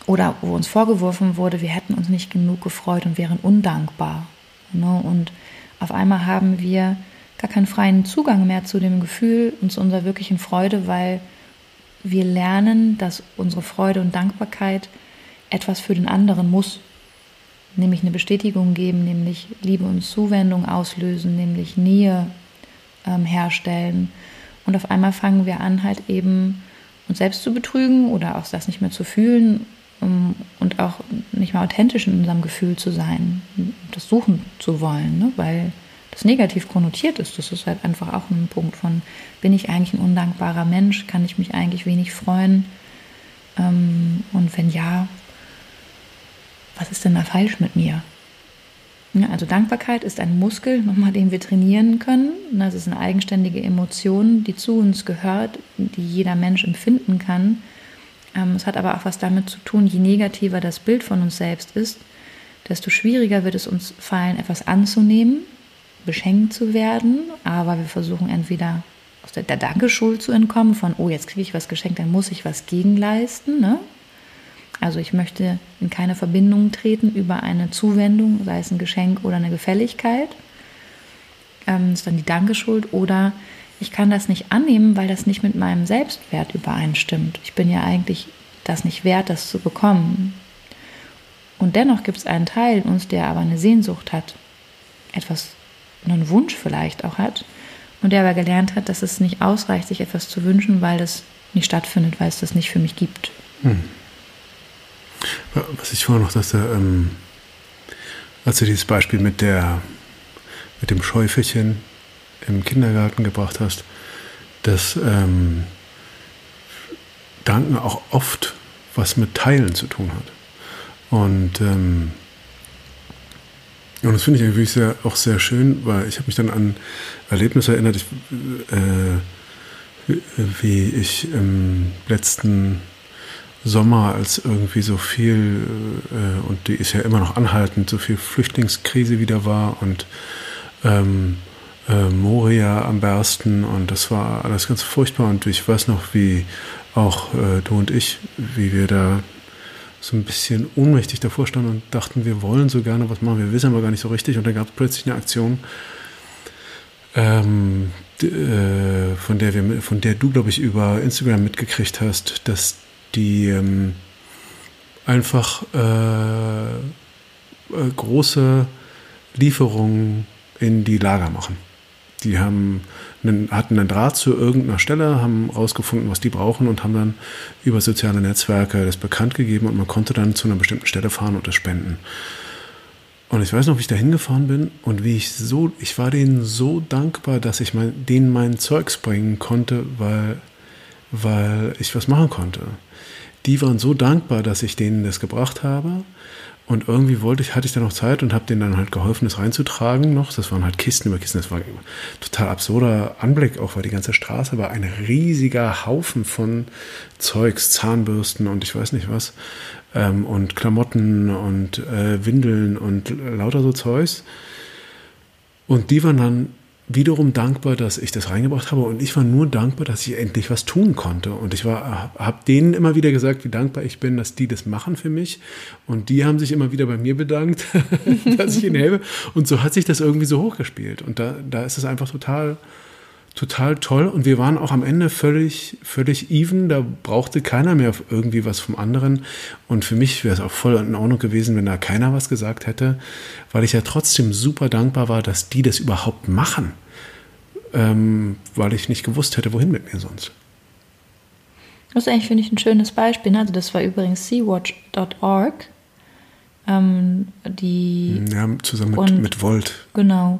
Oder wo uns vorgeworfen wurde, wir hätten uns nicht genug gefreut und wären undankbar. Ne? Und auf einmal haben wir gar keinen freien Zugang mehr zu dem Gefühl und zu unserer wirklichen Freude, weil wir lernen, dass unsere Freude und Dankbarkeit etwas für den anderen muss, nämlich eine Bestätigung geben, nämlich Liebe und Zuwendung auslösen, nämlich Nähe ähm, herstellen. Und auf einmal fangen wir an, halt eben uns selbst zu betrügen oder auch das nicht mehr zu fühlen und auch nicht mehr authentisch in unserem Gefühl zu sein, das suchen zu wollen, ne? weil das negativ konnotiert ist. Das ist halt einfach auch ein Punkt von, bin ich eigentlich ein undankbarer Mensch? Kann ich mich eigentlich wenig freuen? Ähm, und wenn ja, was ist denn da falsch mit mir? Ja, also Dankbarkeit ist ein Muskel, (laughs) nochmal, den wir trainieren können. Das ist eine eigenständige Emotion, die zu uns gehört, die jeder Mensch empfinden kann. Ähm, es hat aber auch was damit zu tun, je negativer das Bild von uns selbst ist, desto schwieriger wird es uns fallen, etwas anzunehmen beschenkt zu werden, aber wir versuchen entweder aus der, Dankeschuld zu entkommen, von, oh, jetzt kriege ich was geschenkt, dann muss ich was gegenleisten. Ne? Also ich möchte in keine Verbindung treten über eine Zuwendung, sei es ein Geschenk oder eine Gefälligkeit. Ähm, ist dann die Dankeschuld. Oder ich kann das nicht annehmen, weil das nicht mit meinem Selbstwert übereinstimmt. Ich bin ja eigentlich das nicht wert, das zu bekommen. Und dennoch gibt es einen Teil in uns, der aber eine Sehnsucht hat, etwas, einen Wunsch vielleicht auch hat, und der aber gelernt hat, dass es nicht ausreicht, sich etwas zu wünschen, weil das nicht stattfindet, weil es das nicht für mich gibt. Hm. Was ich vorher noch dachte, ähm, als du dieses Beispiel mit der mit dem Schäufelchen im Kindergarten gebracht hast, dass ähm, Danken auch oft was mit Teilen zu tun hat. Und, ähm, und das finde ich irgendwie sehr, auch sehr schön, weil ich habe mich dann an Erlebnisse erinnert, ich, äh, wie ich im letzten Sommer, als irgendwie so viel, äh, und die ist ja immer noch anhaltend, so viel Flüchtlingskrise wieder war und ähm, äh, Moria am Bersten und das war alles ganz furchtbar und ich weiß noch, wie auch äh, du und ich, wie wir da so ein bisschen ohnmächtig davor standen und dachten, wir wollen so gerne was machen, wir wissen aber gar nicht so richtig und dann gab es plötzlich eine Aktion, ähm, äh, von der wir, von der du, glaube ich, über Instagram mitgekriegt hast, dass die ähm, einfach äh, äh, große Lieferungen in die Lager machen. Die haben einen, hatten einen Draht zu irgendeiner Stelle, haben rausgefunden, was die brauchen und haben dann über soziale Netzwerke das bekannt gegeben und man konnte dann zu einer bestimmten Stelle fahren und das spenden. Und ich weiß noch, wie ich da hingefahren bin und wie ich so, ich war denen so dankbar, dass ich mein, denen mein Zeugs bringen konnte, weil, weil ich was machen konnte. Die waren so dankbar, dass ich denen das gebracht habe. Und irgendwie wollte ich, hatte ich da noch Zeit und habe denen dann halt geholfen, das reinzutragen noch. Das waren halt Kisten über Kisten. Das war ein total absurder Anblick, auch weil die ganze Straße war ein riesiger Haufen von Zeugs, Zahnbürsten und ich weiß nicht was. Ähm, und Klamotten und äh, Windeln und lauter so Zeugs. Und die waren dann wiederum dankbar, dass ich das reingebracht habe. Und ich war nur dankbar, dass ich endlich was tun konnte. Und ich war habe denen immer wieder gesagt, wie dankbar ich bin, dass die das machen für mich. Und die haben sich immer wieder bei mir bedankt, (laughs) dass ich ihnen helfe. Und so hat sich das irgendwie so hochgespielt. Und da da ist es einfach total total toll. Und wir waren auch am Ende völlig völlig even, da brauchte keiner mehr irgendwie was vom anderen. Und für mich wäre es auch voll in Ordnung gewesen, wenn da keiner was gesagt hätte, weil ich ja trotzdem super dankbar war, dass die das überhaupt machen ähm, weil ich nicht gewusst hätte, wohin mit mir sonst. Das ist eigentlich, finde ich, ein schönes Beispiel. Ne? Also das war übrigens seawatch.org. Ähm, die ja, zusammen mit, und, mit Volt. Genau,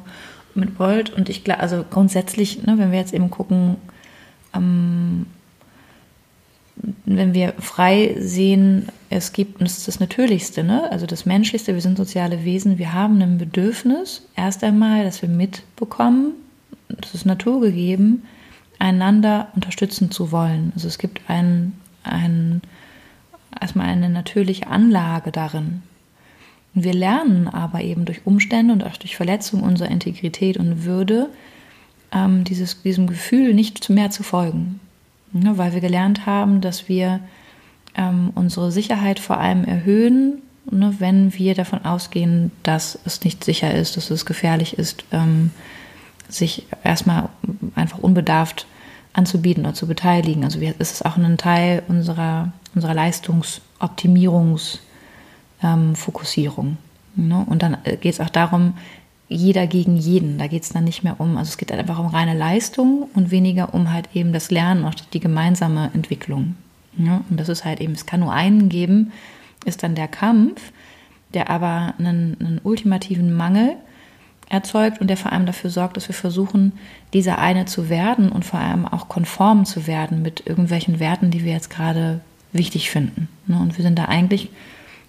mit Volt. Und ich glaube, also grundsätzlich, ne, wenn wir jetzt eben gucken, ähm, wenn wir frei sehen, es gibt, und das ist das Natürlichste, ne? also das Menschlichste, wir sind soziale Wesen, wir haben ein Bedürfnis, erst einmal, dass wir mitbekommen, das ist naturgegeben, einander unterstützen zu wollen. Also es gibt ein, ein, erstmal eine natürliche Anlage darin. Wir lernen aber eben durch Umstände und auch durch Verletzung unserer Integrität und Würde ähm, dieses, diesem Gefühl nicht mehr zu folgen. Ja, weil wir gelernt haben, dass wir ähm, unsere Sicherheit vor allem erhöhen, ne, wenn wir davon ausgehen, dass es nicht sicher ist, dass es gefährlich ist, ähm, sich erstmal einfach unbedarft anzubieten oder zu beteiligen. Also es ist auch ein Teil unserer, unserer Leistungsoptimierungsfokussierung. Ähm, ne? Und dann äh, geht es auch darum, jeder gegen jeden. Da geht es dann nicht mehr um, also es geht einfach um reine Leistung und weniger um halt eben das Lernen und die gemeinsame Entwicklung. Ne? Und das ist halt eben, es kann nur einen geben, ist dann der Kampf, der aber einen, einen ultimativen Mangel erzeugt und der vor allem dafür sorgt, dass wir versuchen, dieser eine zu werden und vor allem auch konform zu werden mit irgendwelchen Werten, die wir jetzt gerade wichtig finden. Ne? Und wir sind da eigentlich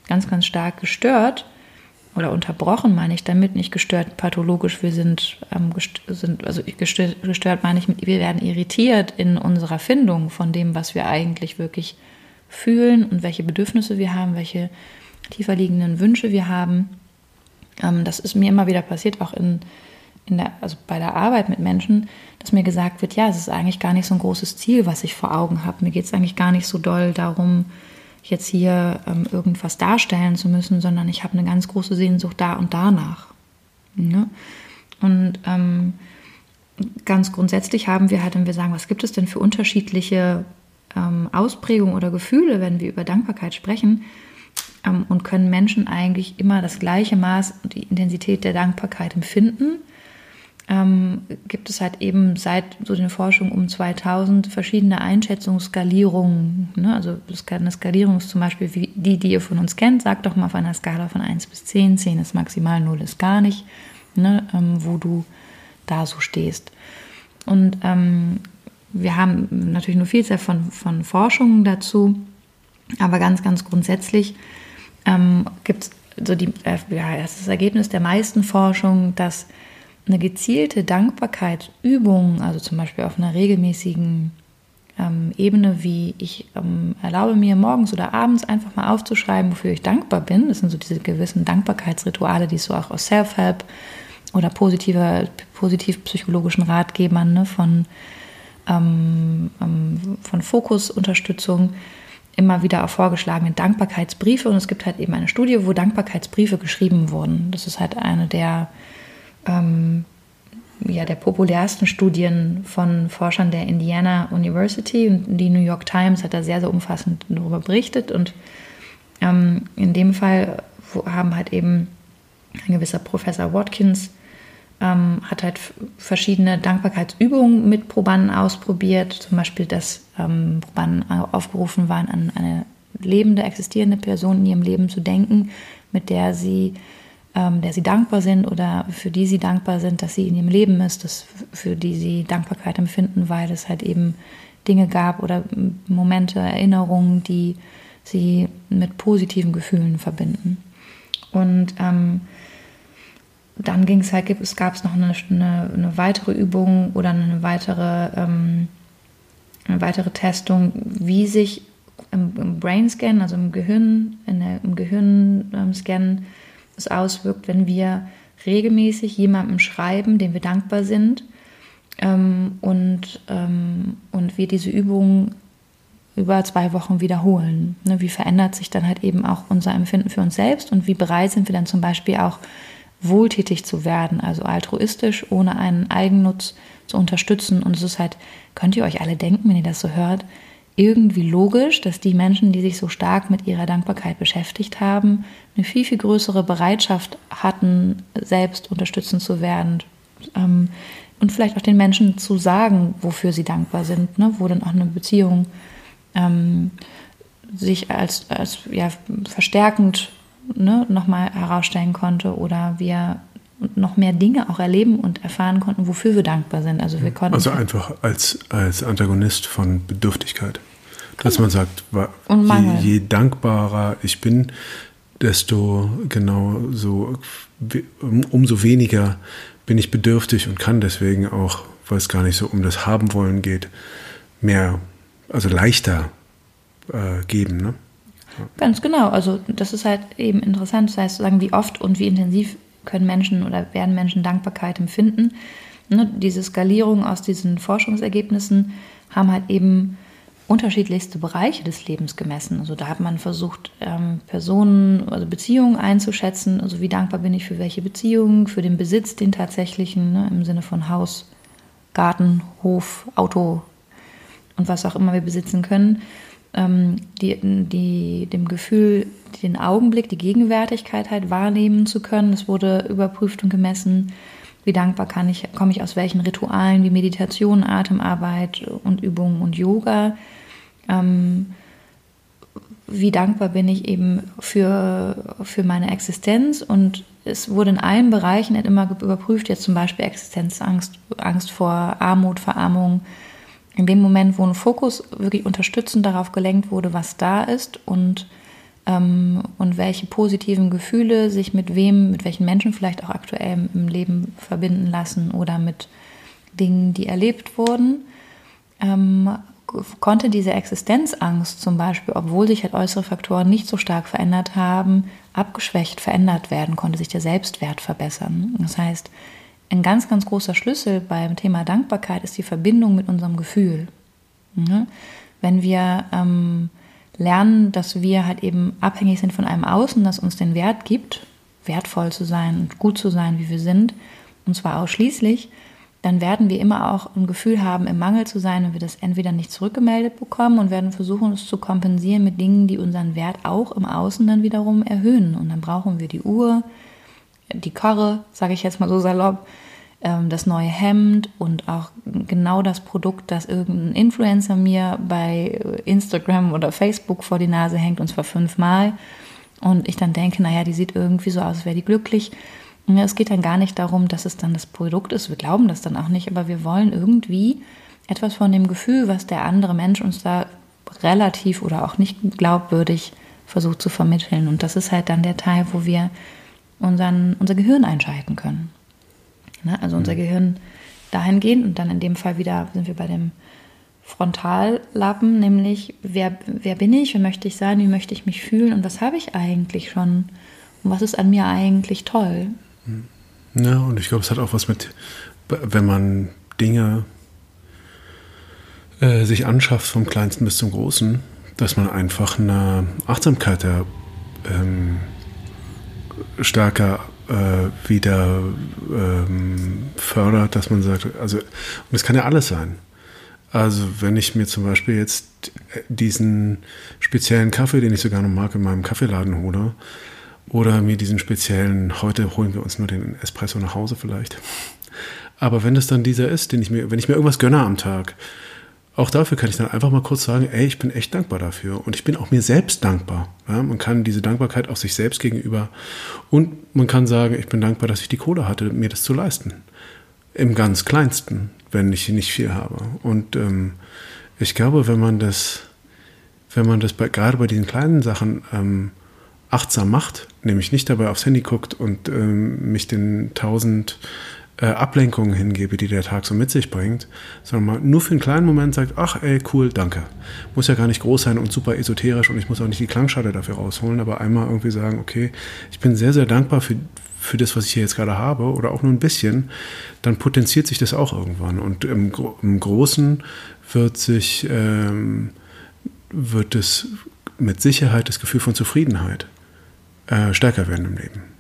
ganz, ganz stark gestört oder unterbrochen, meine ich damit, nicht gestört pathologisch. Wir sind, ähm, sind also gestört, gestört meine ich, wir werden irritiert in unserer Findung von dem, was wir eigentlich wirklich fühlen und welche Bedürfnisse wir haben, welche tiefer liegenden Wünsche wir haben. Ähm, das ist mir immer wieder passiert, auch in, in der, also bei der Arbeit mit Menschen, dass mir gesagt wird, ja, es ist eigentlich gar nicht so ein großes Ziel, was ich vor Augen habe. Mir geht es eigentlich gar nicht so doll darum, jetzt hier ähm, irgendwas darstellen zu müssen, sondern ich habe eine ganz große Sehnsucht da und danach. Ja? Und ähm, ganz grundsätzlich haben wir halt, wenn wir sagen, was gibt es denn für unterschiedliche ähm, Ausprägung oder Gefühle, wenn wir über Dankbarkeit sprechen, und können Menschen eigentlich immer das gleiche Maß und die Intensität der Dankbarkeit empfinden. Ähm, gibt es halt eben seit so den Forschungen um 2000 verschiedene Einschätzungsskalierungen. Ne? Also eine Skalierung ist zum Beispiel wie die, die ihr von uns kennt. Sagt doch mal auf einer Skala von 1 bis 10. 10 ist maximal, 0 ist gar nicht, ne? ähm, wo du da so stehst. Und ähm, wir haben natürlich nur viel von, von Forschungen dazu, aber ganz, ganz grundsätzlich ähm, gibt es so die, äh, ja, das Ergebnis der meisten Forschung, dass eine gezielte Dankbarkeitsübung, also zum Beispiel auf einer regelmäßigen ähm, Ebene, wie ich ähm, erlaube mir morgens oder abends einfach mal aufzuschreiben, wofür ich dankbar bin. Das sind so diese gewissen Dankbarkeitsrituale, die es so auch aus Self-Help oder positiver, positiv psychologischen Ratgebern ne, von, ähm, ähm von Fokusunterstützung immer wieder auch vorgeschlagene Dankbarkeitsbriefe. Und es gibt halt eben eine Studie, wo Dankbarkeitsbriefe geschrieben wurden. Das ist halt eine der, ähm, ja, der populärsten Studien von Forschern der Indiana University. Und die New York Times hat da sehr, sehr umfassend darüber berichtet. Und ähm, in dem Fall haben halt eben ein gewisser Professor Watkins ähm, hat halt verschiedene Dankbarkeitsübungen mit Probanden ausprobiert. Zum Beispiel, dass ähm, Probanden aufgerufen waren, an eine lebende, existierende Person in ihrem Leben zu denken, mit der sie, ähm, der sie dankbar sind oder für die sie dankbar sind, dass sie in ihrem Leben ist, dass, für die sie Dankbarkeit empfinden, weil es halt eben Dinge gab oder Momente, Erinnerungen, die sie mit positiven Gefühlen verbinden. Und ähm, dann ging es halt, es gab es noch eine, eine, eine, weitere Übung oder eine weitere, ähm, eine weitere Testung, wie sich im, im Brainscan, also im Gehirn, in der, im Gehirnscan ähm, es auswirkt, wenn wir regelmäßig jemandem schreiben, dem wir dankbar sind ähm, und, ähm, und wir diese Übung über zwei Wochen wiederholen. Ne, wie verändert sich dann halt eben auch unser Empfinden für uns selbst und wie bereit sind wir dann zum Beispiel auch wohltätig zu werden, also altruistisch, ohne einen Eigennutz zu unterstützen. Und es ist halt, könnt ihr euch alle denken, wenn ihr das so hört, irgendwie logisch, dass die Menschen, die sich so stark mit ihrer Dankbarkeit beschäftigt haben, eine viel, viel größere Bereitschaft hatten, selbst unterstützend zu werden. Ähm, und vielleicht auch den Menschen zu sagen, wofür sie dankbar sind, ne? wo dann auch eine Beziehung ähm, sich als, als ja, verstärkend ne, nochmal herausstellen konnte oder wir noch mehr Dinge auch erleben und erfahren konnten, wofür wir dankbar sind. Also wir konnten also einfach als, als Antagonist von Bedürftigkeit. Dass man sagt, je, je, dankbarer ich bin, desto genau so umso weniger bin ich bedürftig und kann deswegen auch, weil es gar nicht so um das Haben wollen geht, mehr, also leichter äh, geben. Ne? Ganz genau. Also das ist halt eben interessant. Das heißt, sagen, wie oft und wie intensiv können Menschen oder werden Menschen Dankbarkeit empfinden. Ne, diese Skalierung aus diesen Forschungsergebnissen haben halt eben unterschiedlichste Bereiche des Lebens gemessen. Also da hat man versucht, ähm, Personen, also Beziehungen einzuschätzen. Also wie dankbar bin ich für welche Beziehungen, für den Besitz, den tatsächlichen, ne, im Sinne von Haus, Garten, Hof, Auto und was auch immer wir besitzen können ähm, die, die, dem Gefühl, den Augenblick, die Gegenwärtigkeit halt wahrnehmen zu können. Es wurde überprüft und gemessen, wie dankbar kann ich, komme ich aus welchen Ritualen wie Meditation, Atemarbeit und Übungen und Yoga. Ähm, wie dankbar bin ich eben für, für meine Existenz und es wurde in allen Bereichen immer überprüft, jetzt zum Beispiel Existenzangst, Angst vor Armut, Verarmung, in dem Moment, wo ein Fokus wirklich unterstützend darauf gelenkt wurde, was da ist und, ähm, und welche positiven Gefühle sich mit wem, mit welchen Menschen vielleicht auch aktuell im Leben verbinden lassen oder mit Dingen, die erlebt wurden, ähm, konnte diese Existenzangst zum Beispiel, obwohl sich halt äußere Faktoren nicht so stark verändert haben, abgeschwächt verändert werden, konnte sich der Selbstwert verbessern. Das heißt, ein ganz, ganz großer Schlüssel beim Thema Dankbarkeit ist die Verbindung mit unserem Gefühl. Mhm. Wenn wir ähm, lernen, dass wir halt eben abhängig sind von einem Außen, das uns den Wert gibt, wertvoll zu sein und gut zu sein, wie wir sind, und zwar ausschließlich, dann werden wir immer auch ein Gefühl haben, im Mangel zu sein, wenn wir das entweder nicht zurückgemeldet bekommen und werden versuchen, es zu kompensieren mit Dingen, die unseren Wert auch im Außen dann wiederum erhöhen. Und dann brauchen wir die Uhr, die Karre, sage ich jetzt mal so salopp, ähm, das neue Hemd und auch genau das Produkt, das irgendein Influencer mir bei Instagram oder Facebook vor die Nase hängt, und zwar fünfmal. Und ich dann denke, naja, die sieht irgendwie so aus, als wäre die glücklich. Es geht dann gar nicht darum, dass es dann das Produkt ist. Wir glauben das dann auch nicht, aber wir wollen irgendwie etwas von dem Gefühl, was der andere Mensch uns da relativ oder auch nicht glaubwürdig versucht zu vermitteln. Und das ist halt dann der Teil, wo wir unseren, unser Gehirn einschalten können. Ne? Also unser mhm. Gehirn dahin gehen und dann in dem Fall wieder sind wir bei dem Frontallappen, nämlich wer, wer bin ich, wer möchte ich sein, wie möchte ich mich fühlen und was habe ich eigentlich schon und was ist an mir eigentlich toll. Ja, und ich glaube, es hat auch was mit, wenn man Dinge äh, sich anschafft, vom kleinsten bis zum großen, dass man einfach eine Achtsamkeit der, ähm, stärker äh, wieder ähm, fördert, dass man sagt, also, und es kann ja alles sein. Also wenn ich mir zum Beispiel jetzt diesen speziellen Kaffee, den ich sogar noch mag, in meinem Kaffeeladen hole, oder mir diesen speziellen, heute holen wir uns nur den Espresso nach Hause vielleicht. Aber wenn das dann dieser ist, den ich mir, wenn ich mir irgendwas gönne am Tag, auch dafür kann ich dann einfach mal kurz sagen, ey, ich bin echt dankbar dafür. Und ich bin auch mir selbst dankbar. Ja, man kann diese Dankbarkeit auch sich selbst gegenüber und man kann sagen, ich bin dankbar, dass ich die Kohle hatte, mir das zu leisten. Im ganz kleinsten, wenn ich nicht viel habe. Und ähm, ich glaube, wenn man das, wenn man das bei, gerade bei diesen kleinen Sachen ähm, achtsam macht, nämlich nicht dabei aufs Handy guckt und ähm, mich den tausend äh, Ablenkungen hingebe, die der Tag so mit sich bringt, sondern mal nur für einen kleinen Moment sagt, ach ey, cool, danke. Muss ja gar nicht groß sein und super esoterisch und ich muss auch nicht die Klangschale dafür rausholen, aber einmal irgendwie sagen, okay, ich bin sehr, sehr dankbar für, für das, was ich hier jetzt gerade habe oder auch nur ein bisschen, dann potenziert sich das auch irgendwann. Und im, im Großen wird sich, ähm, wird es mit Sicherheit das Gefühl von Zufriedenheit äh, stärker werden im Leben.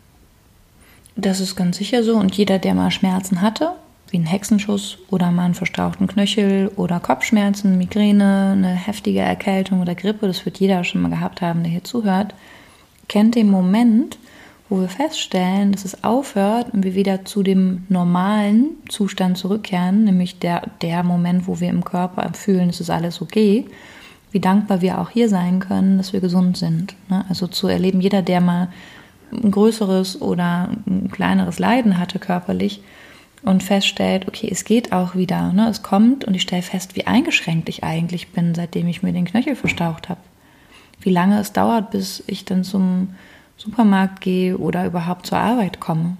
Das ist ganz sicher so. Und jeder, der mal Schmerzen hatte, wie einen Hexenschuss oder mal einen verstauchten Knöchel oder Kopfschmerzen, Migräne, eine heftige Erkältung oder Grippe, das wird jeder schon mal gehabt haben, der hier zuhört, kennt den Moment, wo wir feststellen, dass es aufhört und wir wieder zu dem normalen Zustand zurückkehren, nämlich der, der Moment, wo wir im Körper fühlen, es ist alles okay wie dankbar wir auch hier sein können, dass wir gesund sind. Ne? Also zu erleben, jeder, der mal ein größeres oder ein kleineres Leiden hatte körperlich und feststellt, okay, es geht auch wieder, ne? es kommt und ich stelle fest, wie eingeschränkt ich eigentlich bin, seitdem ich mir den Knöchel verstaucht habe. Wie lange es dauert, bis ich dann zum Supermarkt gehe oder überhaupt zur Arbeit komme.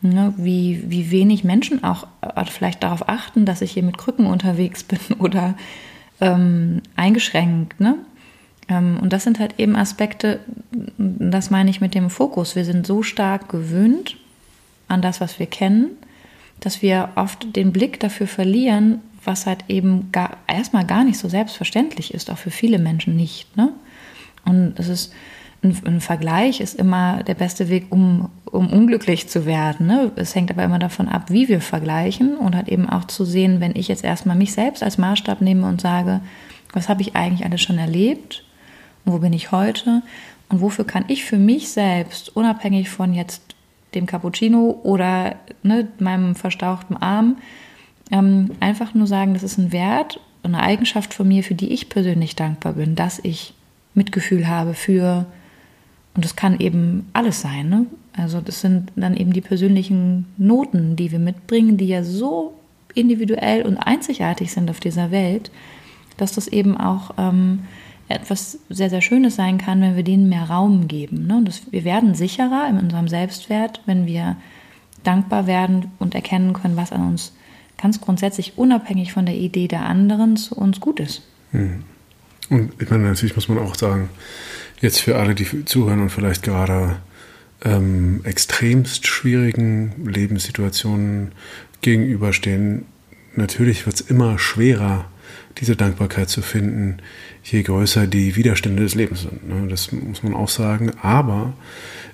Ne? Wie, wie wenig Menschen auch vielleicht darauf achten, dass ich hier mit Krücken unterwegs bin (laughs) oder ähm, eingeschränkt. Ne? Ähm, und das sind halt eben Aspekte, das meine ich mit dem Fokus. Wir sind so stark gewöhnt an das, was wir kennen, dass wir oft den Blick dafür verlieren, was halt eben gar, erstmal gar nicht so selbstverständlich ist, auch für viele Menschen nicht. Ne? Und es ist ein, ein, Vergleich ist immer der beste Weg, um, um unglücklich zu werden. Ne? Es hängt aber immer davon ab, wie wir vergleichen und halt eben auch zu sehen, wenn ich jetzt erstmal mich selbst als Maßstab nehme und sage, was habe ich eigentlich alles schon erlebt wo bin ich heute und wofür kann ich für mich selbst, unabhängig von jetzt dem Cappuccino oder ne, meinem verstauchten Arm, ähm, einfach nur sagen, das ist ein Wert, eine Eigenschaft von mir, für die ich persönlich dankbar bin, dass ich Mitgefühl habe für und das kann eben alles sein. Ne? Also das sind dann eben die persönlichen Noten, die wir mitbringen, die ja so individuell und einzigartig sind auf dieser Welt, dass das eben auch ähm, etwas sehr, sehr Schönes sein kann, wenn wir denen mehr Raum geben. Ne? Das, wir werden sicherer in unserem Selbstwert, wenn wir dankbar werden und erkennen können, was an uns ganz grundsätzlich unabhängig von der Idee der anderen zu uns gut ist. Hm. Und ich meine, natürlich muss man auch sagen, jetzt für alle, die zuhören und vielleicht gerade ähm, extremst schwierigen Lebenssituationen gegenüberstehen, natürlich wird es immer schwerer, diese Dankbarkeit zu finden, je größer die Widerstände des Lebens sind. Ne? Das muss man auch sagen. Aber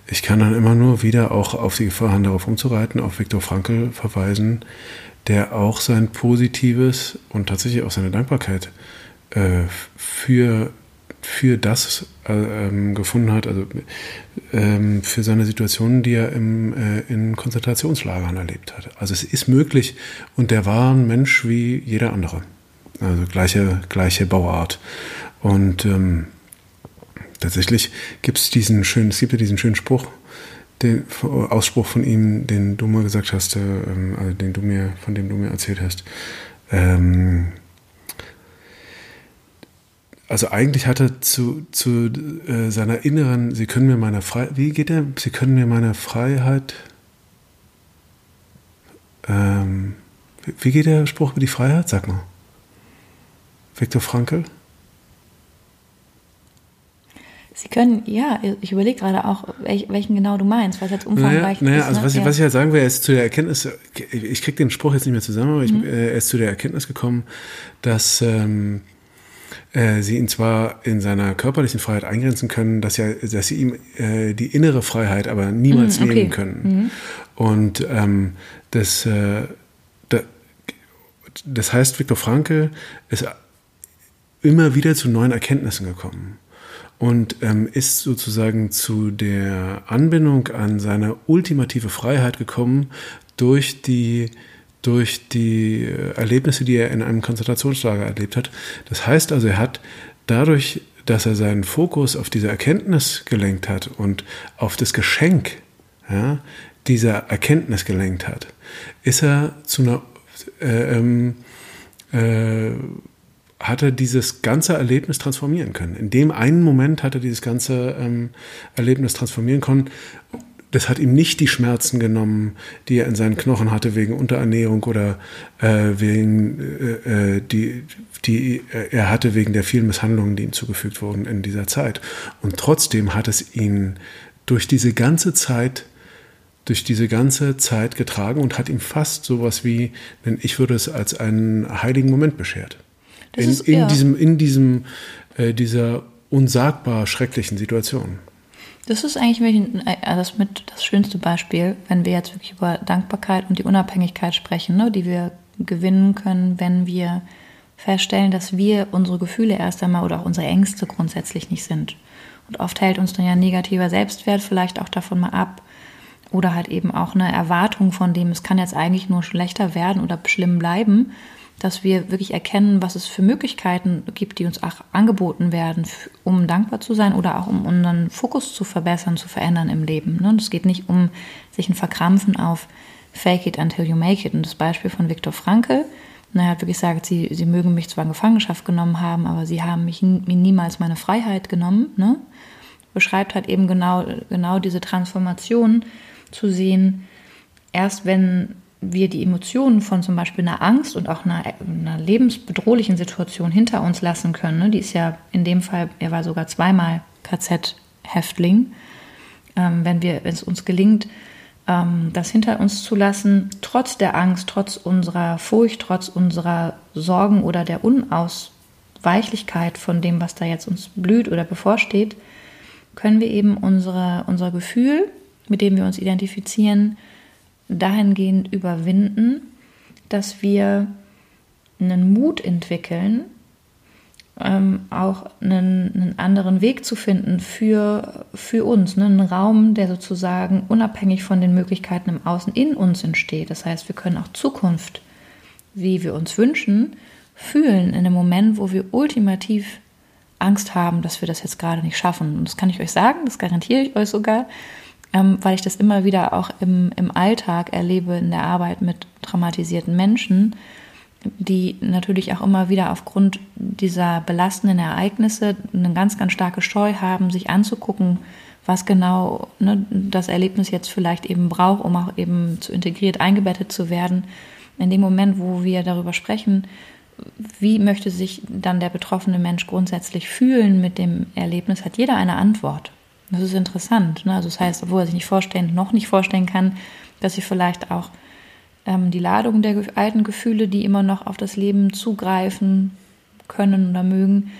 ich kann dann immer nur wieder auch auf die Gefahr, darauf umzureiten, auf Viktor Frankl verweisen, der auch sein positives und tatsächlich auch seine Dankbarkeit äh, für, für das äh, ähm, gefunden hat, also ähm, für seine Situationen, die er im, äh, in Konzentrationslagern erlebt hat. Also es ist möglich und der war ein Mensch wie jeder andere. Also gleiche, gleiche Bauart. Und ähm, tatsächlich gibt es diesen schönen, es gibt ja diesen schönen Spruch, den Ausspruch von ihm, den du mal gesagt hast, äh, ähm, also den du mir, von dem du mir erzählt hast. Ähm, also eigentlich hat er zu, zu äh, seiner inneren, sie können mir meine Freiheit, wie geht er? Sie können mir meine Freiheit, ähm, wie geht der Spruch über die Freiheit? Sag mal. Viktor Frankl? Sie können, ja, ich überlege gerade auch, welchen genau du meinst, weil es jetzt umfangreich naja, naja, ist. Also ne? was, ich, was ich halt sagen will, er ist zu der Erkenntnis, ich kriege den Spruch jetzt nicht mehr zusammen, aber mhm. äh, er ist zu der Erkenntnis gekommen, dass ähm, äh, sie ihn zwar in seiner körperlichen Freiheit eingrenzen können, dass, ja, dass sie ihm äh, die innere Freiheit aber niemals mhm, okay. nehmen können. Mhm. Und ähm, das, äh, da, das heißt, Viktor Frankl ist immer wieder zu neuen Erkenntnissen gekommen und ähm, ist sozusagen zu der Anbindung an seine ultimative Freiheit gekommen durch die durch die Erlebnisse, die er in einem Konzentrationslager erlebt hat. Das heißt also, er hat dadurch, dass er seinen Fokus auf diese Erkenntnis gelenkt hat und auf das Geschenk ja, dieser Erkenntnis gelenkt hat, ist er zu einer äh, ähm, äh, hat er dieses ganze Erlebnis transformieren können. In dem einen Moment hat er dieses ganze ähm, Erlebnis transformieren können. Das hat ihm nicht die Schmerzen genommen, die er in seinen Knochen hatte wegen Unterernährung oder äh, wegen äh, äh die, die er hatte wegen der vielen Misshandlungen, die ihm zugefügt wurden in dieser Zeit. Und trotzdem hat es ihn durch diese ganze Zeit durch diese ganze Zeit getragen und hat ihm fast sowas wie, ich würde es als einen heiligen Moment beschert in, ist, in ja. diesem, in diesem, äh, dieser unsagbar schrecklichen Situation. Das ist eigentlich äh, das mit das schönste Beispiel, wenn wir jetzt wirklich über Dankbarkeit und die Unabhängigkeit sprechen, ne, die wir gewinnen können, wenn wir feststellen, dass wir unsere Gefühle erst einmal oder auch unsere Ängste grundsätzlich nicht sind. Und oft hält uns dann ja negativer Selbstwert vielleicht auch davon mal ab oder halt eben auch eine Erwartung von dem, es kann jetzt eigentlich nur schlechter werden oder schlimm bleiben dass wir wirklich erkennen, was es für Möglichkeiten gibt, die uns auch angeboten werden, um dankbar zu sein oder auch um unseren Fokus zu verbessern, zu verändern im Leben. Und ne? es geht nicht um sich ein Verkrampfen auf Fake it until you make it. Und das Beispiel von Viktor Frankl, ne, er hat wirklich gesagt, sie, sie mögen mich zwar in Gefangenschaft genommen haben, aber sie haben mich, mir niemals meine Freiheit genommen. Ne? Beschreibt halt eben genau, genau diese Transformation zu sehen, erst wenn wir die Emotionen von zum Beispiel einer Angst und auch einer, einer lebensbedrohlichen Situation hinter uns lassen können. Ne? Die ist ja in dem Fall, er war sogar zweimal KZ-Häftling. Ähm, wenn, wir, wenn es uns gelingt, ähm, das hinter uns zu lassen, trotz der Angst, trotz unserer Furcht, trotz unserer Sorgen oder der Unausweichlichkeit von dem, was da jetzt uns blüht oder bevorsteht, können wir eben unsere, unser Gefühl, mit dem wir uns identifizieren, dahingehend überwinden, dass wir einen Mut entwickeln, ähm, auch einen, einen, anderen Weg zu finden für, für uns, ne? einen Raum, der sozusagen unabhängig von den Möglichkeiten im Außen in uns entsteht. Das heißt, wir können auch Zukunft, wie wir uns wünschen, fühlen in einem Moment, wo wir ultimativ Angst haben, dass wir das jetzt gerade nicht schaffen. Und das kann ich euch sagen, das garantiere ich euch sogar ähm, weil ich das immer wieder auch im, im Alltag erlebe in der Arbeit mit traumatisierten Menschen, die natürlich auch immer wieder aufgrund dieser belastenden Ereignisse eine ganz, ganz starke Scheu haben, sich anzugucken, was genau ne, das Erlebnis jetzt vielleicht eben braucht, um auch eben zu integriert eingebettet zu werden. In dem Moment, wo wir darüber sprechen, wie möchte sich dann der betroffene Mensch grundsätzlich fühlen mit dem Erlebnis, hat jeder eine Antwort. Das ist interessant. Ne? Also das heißt, obwohl er sich nicht vorstellen, noch nicht vorstellen kann, dass sie vielleicht auch ähm, die Ladung der alten Gefühle, die immer noch auf das Leben zugreifen, können oder mögen,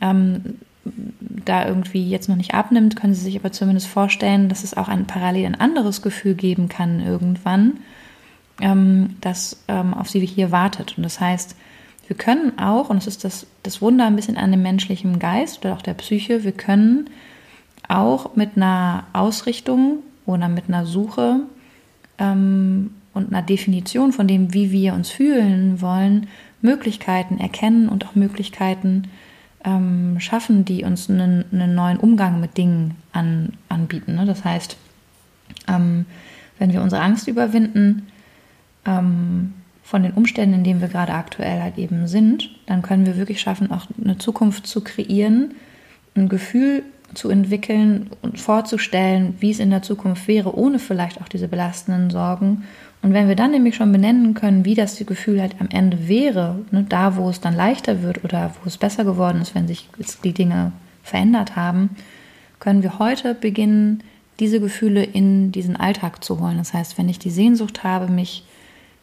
ähm, da irgendwie jetzt noch nicht abnimmt, können Sie sich aber zumindest vorstellen, dass es auch ein parallel ein anderes Gefühl geben kann irgendwann, ähm, das ähm, auf Sie hier wartet. Und das heißt, wir können auch, und das ist das, das Wunder ein bisschen an dem menschlichen Geist oder auch der Psyche, wir können auch mit einer Ausrichtung oder mit einer Suche ähm, und einer Definition von dem, wie wir uns fühlen wollen, Möglichkeiten erkennen und auch Möglichkeiten ähm, schaffen, die uns einen, einen, neuen Umgang mit Dingen an, anbieten. Ne? Das heißt, ähm, wenn wir unsere Angst überwinden ähm, von den Umständen, in denen wir gerade aktuell halt eben sind, dann können wir wirklich schaffen, auch eine Zukunft zu kreieren, ein Gefühl zu entwickeln und vorzustellen, wie es in der Zukunft wäre, ohne vielleicht auch diese belastenden Sorgen. Und wenn wir dann nämlich schon benennen können, wie das Gefühl halt am Ende wäre, ne, da wo es dann leichter wird oder wo es besser geworden ist, wenn sich die Dinge verändert haben, können wir heute beginnen, diese Gefühle in diesen Alltag zu holen. Das heißt, wenn ich die Sehnsucht habe, mich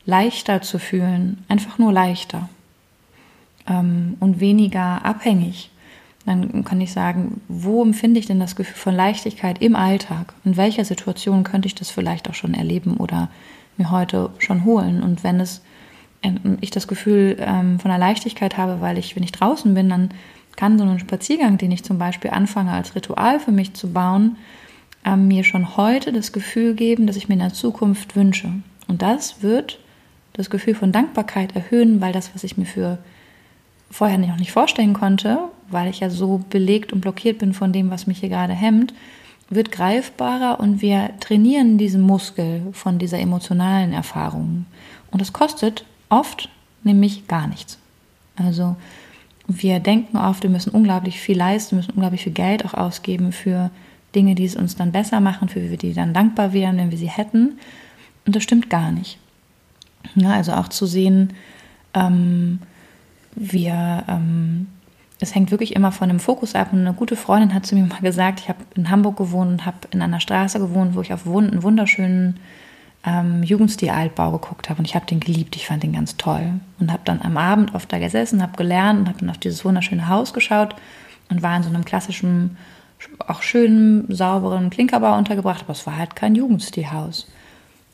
leichter zu fühlen, einfach nur leichter ähm, und weniger abhängig dann kann ich sagen, wo empfinde ich denn das Gefühl von Leichtigkeit im Alltag? In welcher Situation könnte ich das vielleicht auch schon erleben oder mir heute schon holen? Und wenn es äh, ich das Gefühl ähm, von der Leichtigkeit habe, weil ich, wenn ich draußen bin, dann kann so ein Spaziergang, den ich zum Beispiel anfange als Ritual für mich zu bauen, ähm, mir schon heute das Gefühl geben, dass ich mir in der Zukunft wünsche. Und das wird das Gefühl von Dankbarkeit erhöhen, weil das, was ich mir für vorher noch nicht vorstellen konnte, weil ich ja so belegt und blockiert bin von dem, was mich hier gerade hemmt, wird greifbarer und wir trainieren diesen Muskel von dieser emotionalen Erfahrung. Und das kostet oft nämlich gar nichts. Also wir denken oft, wir müssen unglaublich viel leisten, wir müssen unglaublich viel Geld auch ausgeben für Dinge, die es uns dann besser machen, für die wir dann dankbar wären, wenn wir sie hätten. Und das stimmt gar nicht. Also auch zu sehen, ähm, wir, ähm, es hängt wirklich immer von dem Fokus ab. Und eine gute Freundin hat zu mir mal gesagt, ich habe in Hamburg gewohnt und habe in einer Straße gewohnt, wo ich auf einen wunderschönen ähm, Jugendstil-Altbau geguckt habe. Und ich habe den geliebt, ich fand den ganz toll. Und habe dann am Abend oft da gesessen, habe gelernt und habe dann auf dieses wunderschöne Haus geschaut und war in so einem klassischen, auch schönen, sauberen Klinkerbau untergebracht. Aber es war halt kein Jugendstilhaus.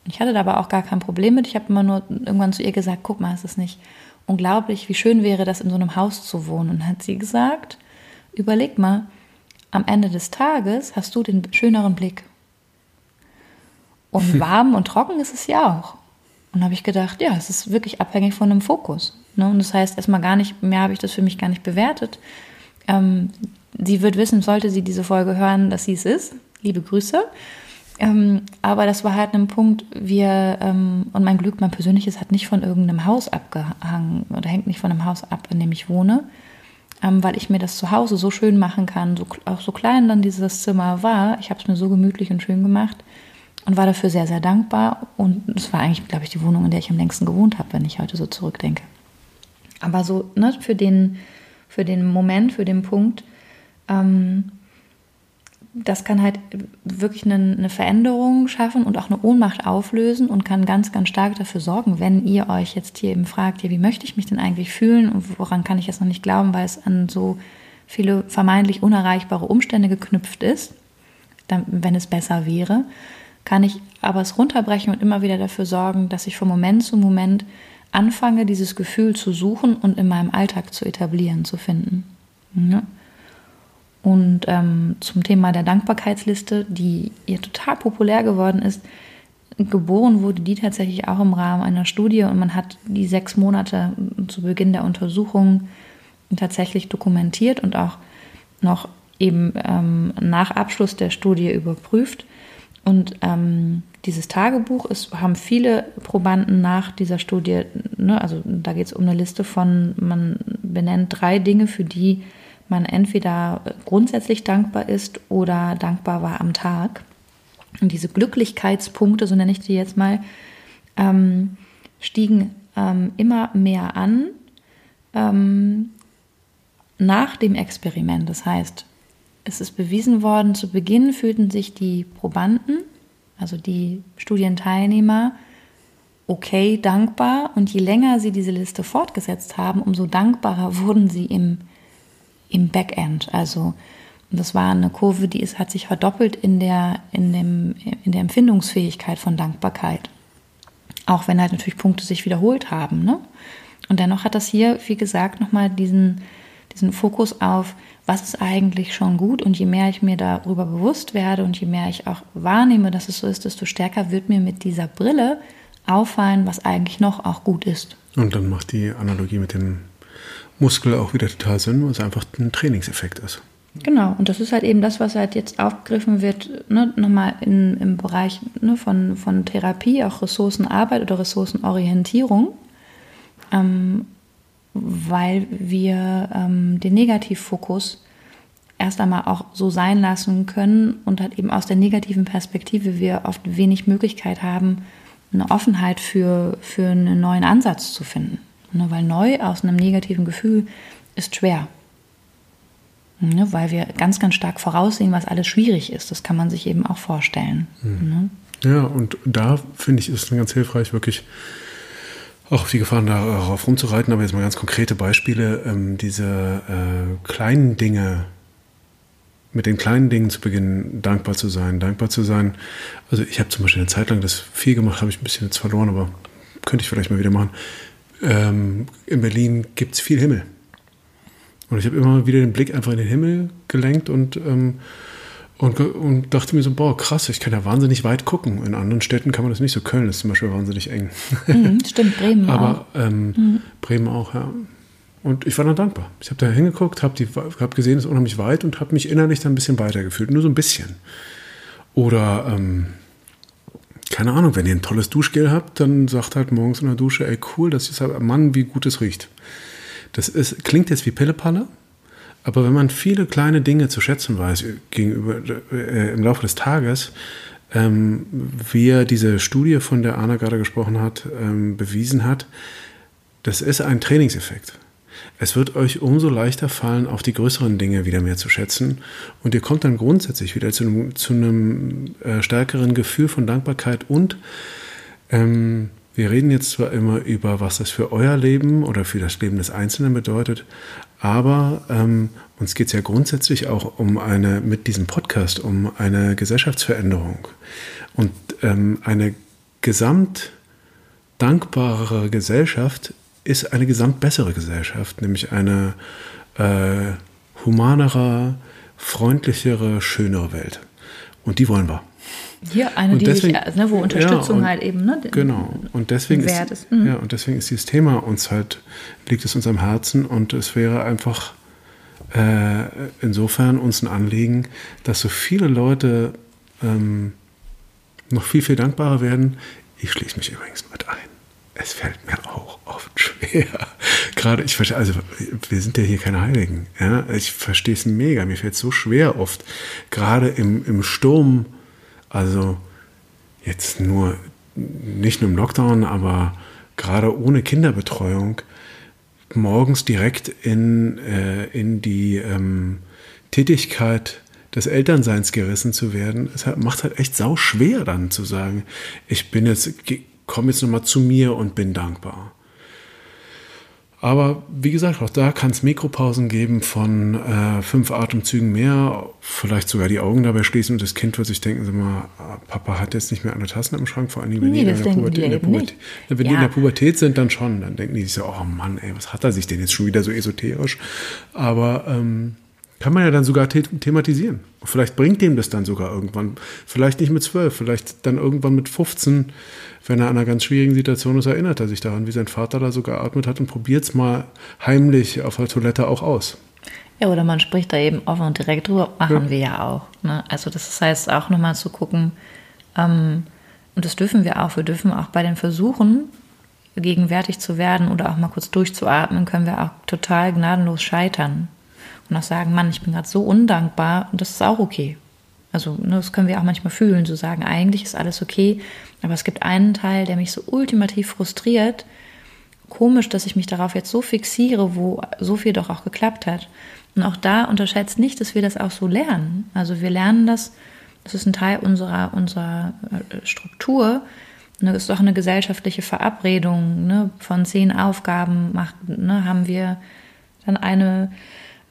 Ich hatte da aber auch gar kein Problem mit. Ich habe immer nur irgendwann zu ihr gesagt, guck mal, ist das nicht unglaublich, wie schön wäre das, in so einem Haus zu wohnen. Und hat sie gesagt, überleg mal, am Ende des Tages hast du den schöneren Blick. Und (laughs) warm und trocken ist es ja auch. Und habe ich gedacht, ja, es ist wirklich abhängig von dem Fokus. Ne? Und das heißt, erstmal gar nicht, mehr habe ich das für mich gar nicht bewertet. Ähm, sie wird wissen, sollte sie diese Folge hören, dass sie es ist. Liebe Grüße. Ähm, aber das war halt ein Punkt, wir, ähm, und mein Glück, mein persönliches, hat nicht von irgendeinem Haus abgehangen oder hängt nicht von einem Haus ab, in dem ich wohne, ähm, weil ich mir das zu Hause so schön machen kann, so, auch so klein dann dieses Zimmer war. Ich habe es mir so gemütlich und schön gemacht und war dafür sehr, sehr dankbar. Und es war eigentlich, glaube ich, die Wohnung, in der ich am längsten gewohnt habe, wenn ich heute so zurückdenke. Aber so ne, für, den, für den Moment, für den Punkt, ähm, das kann halt wirklich eine, eine, Veränderung schaffen und auch eine Ohnmacht auflösen und kann ganz, ganz stark dafür sorgen, wenn ihr euch jetzt hier eben fragt, ja, wie möchte ich mich denn eigentlich fühlen und woran kann ich jetzt noch nicht glauben, weil es an so viele vermeintlich unerreichbare Umstände geknüpft ist, dann, wenn es besser wäre, kann ich aber es runterbrechen und immer wieder dafür sorgen, dass ich von Moment zu Moment anfange, dieses Gefühl zu suchen und in meinem Alltag zu etablieren, zu finden. Ja. Und ähm, zum Thema der Dankbarkeitsliste, die ihr total populär geworden ist, geboren wurde die tatsächlich auch im Rahmen einer Studie und man hat die sechs Monate zu Beginn der Untersuchung tatsächlich dokumentiert und auch noch eben ähm, nach Abschluss der Studie überprüft. Und ähm, dieses Tagebuch ist, haben viele Probanden nach dieser Studie, ne, also da geht es um eine Liste von, man benennt drei Dinge, für die man entweder grundsätzlich dankbar ist oder dankbar war am Tag. Und diese Glücklichkeitspunkte, so nenne ich die jetzt mal, ähm, stiegen ähm, immer mehr an ähm, nach dem Experiment. Das heißt, es ist bewiesen worden, zu Beginn fühlten sich die Probanden, also die Studienteilnehmer, okay dankbar und je länger sie diese Liste fortgesetzt haben, umso dankbarer (laughs) wurden sie im, im Backend. Also das war eine Kurve, die ist, hat sich verdoppelt in der, in, dem, in der Empfindungsfähigkeit von Dankbarkeit. Auch wenn halt natürlich Punkte sich wiederholt haben. Ne? Und dennoch hat das hier, wie gesagt, nochmal diesen, diesen Fokus auf, was ist eigentlich schon gut. Und je mehr ich mir darüber bewusst werde und je mehr ich auch wahrnehme, dass es so ist, desto stärker wird mir mit dieser Brille auffallen, was eigentlich noch auch gut ist. Und dann macht die Analogie mit dem Muskel auch wieder total Sinn, weil es einfach ein Trainingseffekt ist. Genau, und das ist halt eben das, was halt jetzt aufgegriffen wird, ne, nochmal in, im Bereich ne, von, von Therapie, auch Ressourcenarbeit oder Ressourcenorientierung, ähm, weil wir ähm, den Negativfokus erst einmal auch so sein lassen können und halt eben aus der negativen Perspektive wir oft wenig Möglichkeit haben, eine Offenheit für, für einen neuen Ansatz zu finden. Ne, weil neu aus einem negativen Gefühl ist schwer. Ne, weil wir ganz, ganz stark voraussehen, was alles schwierig ist. Das kann man sich eben auch vorstellen. Mhm. Ne? Ja, und da finde ich, ist es ganz hilfreich, wirklich auch auf die Gefahren darauf rumzureiten, aber jetzt mal ganz konkrete Beispiele, ähm, diese äh, kleinen Dinge mit den kleinen Dingen zu beginnen, dankbar zu sein, dankbar zu sein. Also ich habe zum Beispiel eine Zeit lang das viel gemacht, habe ich ein bisschen jetzt verloren, aber könnte ich vielleicht mal wieder machen. Ähm, in Berlin gibt es viel Himmel. Und ich habe immer wieder den Blick einfach in den Himmel gelenkt und, ähm, und, und dachte mir so, boah, krass, ich kann ja wahnsinnig weit gucken. In anderen Städten kann man das nicht so. Köln ist zum Beispiel wahnsinnig eng. Mhm, stimmt, Bremen (laughs) Aber, auch. Ähm, mhm. Bremen auch, ja. Und ich war dann dankbar. Ich habe da hingeguckt, habe hab gesehen, es ist unheimlich weit und habe mich innerlich dann ein bisschen weitergefühlt. Nur so ein bisschen. Oder, ähm, keine Ahnung, wenn ihr ein tolles Duschgel habt, dann sagt halt morgens in der Dusche, ey, cool, das ist halt, Mann, wie gut es riecht. Das ist, klingt jetzt wie Pillepalle, aber wenn man viele kleine Dinge zu schätzen weiß gegenüber äh, im Laufe des Tages, ähm, wie diese Studie, von der Anna gerade gesprochen hat, ähm, bewiesen hat, das ist ein Trainingseffekt. Es wird euch umso leichter fallen, auch die größeren Dinge wieder mehr zu schätzen. Und ihr kommt dann grundsätzlich wieder zu einem, zu einem äh, stärkeren Gefühl von Dankbarkeit. Und ähm, wir reden jetzt zwar immer über, was das für euer Leben oder für das Leben des Einzelnen bedeutet, aber ähm, uns geht es ja grundsätzlich auch um eine, mit diesem Podcast, um eine Gesellschaftsveränderung. Und ähm, eine gesamt dankbarere Gesellschaft ist eine gesamt bessere Gesellschaft, nämlich eine äh, humanere, freundlichere, schönere Welt. Und die wollen wir. Hier eine, und die deswegen, ich, ne, wo Unterstützung ja, und, halt eben, ne? Genau. Und deswegen ist, ist. Mhm. ja, und deswegen ist dieses Thema uns halt, liegt es uns am Herzen und es wäre einfach äh, insofern uns ein Anliegen, dass so viele Leute ähm, noch viel, viel dankbarer werden. Ich schließe mich übrigens ein. Es fällt mir auch oft schwer. Gerade, ich verstehe, also wir sind ja hier keine Heiligen. Ja? Ich verstehe es mega. Mir fällt es so schwer oft. Gerade im, im Sturm, also jetzt nur, nicht nur im Lockdown, aber gerade ohne Kinderbetreuung, morgens direkt in, äh, in die ähm, Tätigkeit des Elternseins gerissen zu werden. Es macht halt echt sau schwer dann zu sagen, ich bin jetzt komme jetzt nochmal zu mir und bin dankbar. Aber wie gesagt, auch da kann es Mikropausen geben von äh, fünf Atemzügen mehr, vielleicht sogar die Augen dabei schließen und das Kind wird sich denken, sag mal, Papa hat jetzt nicht mehr alle Tassen im Schrank, vor allem wenn nee, die, in der, Pubertät, in der Pubertät, wenn ja. die in der Pubertät sind, dann schon, dann denken die sich so, oh Mann, ey, was hat er sich denn jetzt schon wieder so esoterisch? Aber ähm, kann man ja dann sogar thematisieren. Vielleicht bringt dem das dann sogar irgendwann. Vielleicht nicht mit zwölf, vielleicht dann irgendwann mit 15, wenn er an einer ganz schwierigen Situation ist, erinnert er sich daran, wie sein Vater da so geatmet hat und probiert es mal heimlich auf der Toilette auch aus. Ja, oder man spricht da eben offen und direkt drüber, machen ja. wir ja auch. Ne? Also das heißt auch nochmal zu gucken, ähm, und das dürfen wir auch, wir dürfen auch bei den Versuchen, gegenwärtig zu werden oder auch mal kurz durchzuatmen, können wir auch total gnadenlos scheitern und auch sagen, Mann, ich bin gerade so undankbar und das ist auch okay. Also ne, das können wir auch manchmal fühlen, zu sagen, eigentlich ist alles okay, aber es gibt einen Teil, der mich so ultimativ frustriert. Komisch, dass ich mich darauf jetzt so fixiere, wo so viel doch auch geklappt hat. Und auch da unterschätzt nicht, dass wir das auch so lernen. Also wir lernen das, das ist ein Teil unserer, unserer äh, Struktur, Ne, ist doch eine gesellschaftliche Verabredung. Ne? Von zehn Aufgaben macht, ne, haben wir dann eine,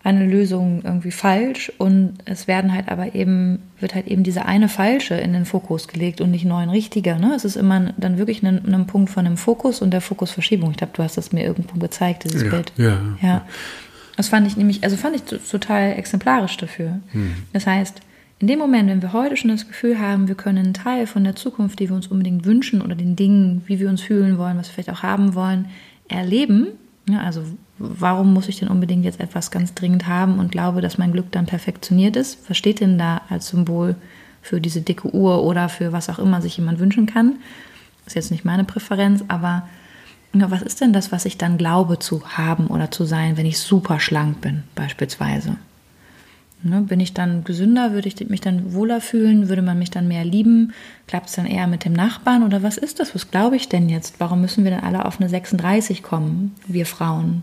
eine Lösung irgendwie falsch und es werden halt aber eben, wird halt eben diese eine falsche in den Fokus gelegt und nicht neun richtige. Ne? Es ist immer dann wirklich ein, ein Punkt von dem Fokus und der Fokusverschiebung. Ich glaube, du hast das mir irgendwo gezeigt, dieses ja, Bild. Ja. ja. Das fand ich nämlich, also fand ich total exemplarisch dafür. Hm. Das heißt, in dem Moment, wenn wir heute schon das Gefühl haben, wir können einen Teil von der Zukunft, die wir uns unbedingt wünschen oder den Dingen, wie wir uns fühlen wollen, was wir vielleicht auch haben wollen, erleben, ja, also warum muss ich denn unbedingt jetzt etwas ganz dringend haben und glaube, dass mein Glück dann perfektioniert ist? Was steht denn da als Symbol für diese dicke Uhr oder für was auch immer sich jemand wünschen kann? Ist jetzt nicht meine Präferenz, aber ja, was ist denn das, was ich dann glaube zu haben oder zu sein, wenn ich super schlank bin, beispielsweise? Ne, bin ich dann gesünder? Würde ich mich dann wohler fühlen? Würde man mich dann mehr lieben? Klappt es dann eher mit dem Nachbarn? Oder was ist das? Was glaube ich denn jetzt? Warum müssen wir dann alle auf eine 36 kommen, wir Frauen?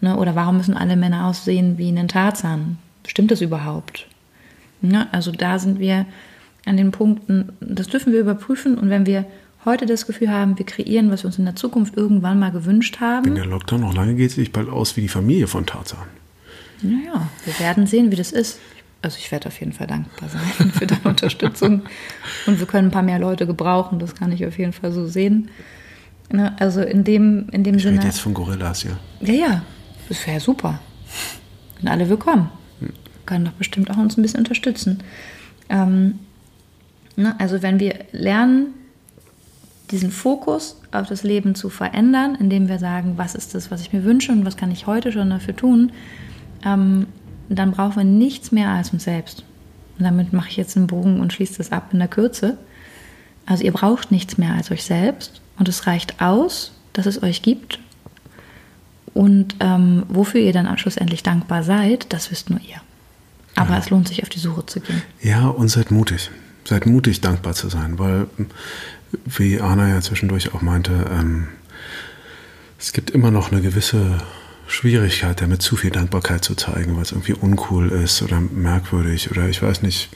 Ne, oder warum müssen alle Männer aussehen wie einen Tarzan? Stimmt das überhaupt? Ne, also da sind wir an den Punkten, das dürfen wir überprüfen. Und wenn wir heute das Gefühl haben, wir kreieren, was wir uns in der Zukunft irgendwann mal gewünscht haben. Wenn der Lockdown noch lange geht, sehe ich bald aus wie die Familie von Tarzan. Naja, wir werden sehen, wie das ist. Also ich werde auf jeden Fall dankbar sein (laughs) für deine Unterstützung. Und wir können ein paar mehr Leute gebrauchen, das kann ich auf jeden Fall so sehen. Ne, also in dem, in dem ich Sinne. jetzt von Gorillas, ja. Ja, ja, das wäre super. Sind alle willkommen. Hm. Können doch bestimmt auch uns ein bisschen unterstützen. Ähm, ne, also wenn wir lernen, diesen Fokus auf das Leben zu verändern, indem wir sagen, was ist das, was ich mir wünsche und was kann ich heute schon dafür tun, ähm, dann brauchen wir nichts mehr als uns selbst. Und damit mache ich jetzt einen Bogen und schließe das ab in der Kürze. Also ihr braucht nichts mehr als euch selbst und es reicht aus, dass es euch gibt. Und ähm, wofür ihr dann schlussendlich dankbar seid, das wisst nur ihr. Aber ja. es lohnt sich, auf die Suche zu gehen. Ja, und seid mutig. Seid mutig, dankbar zu sein, weil, wie Anna ja zwischendurch auch meinte, ähm, es gibt immer noch eine gewisse Schwierigkeit, damit zu viel Dankbarkeit zu zeigen, weil es irgendwie uncool ist oder merkwürdig oder ich weiß nicht.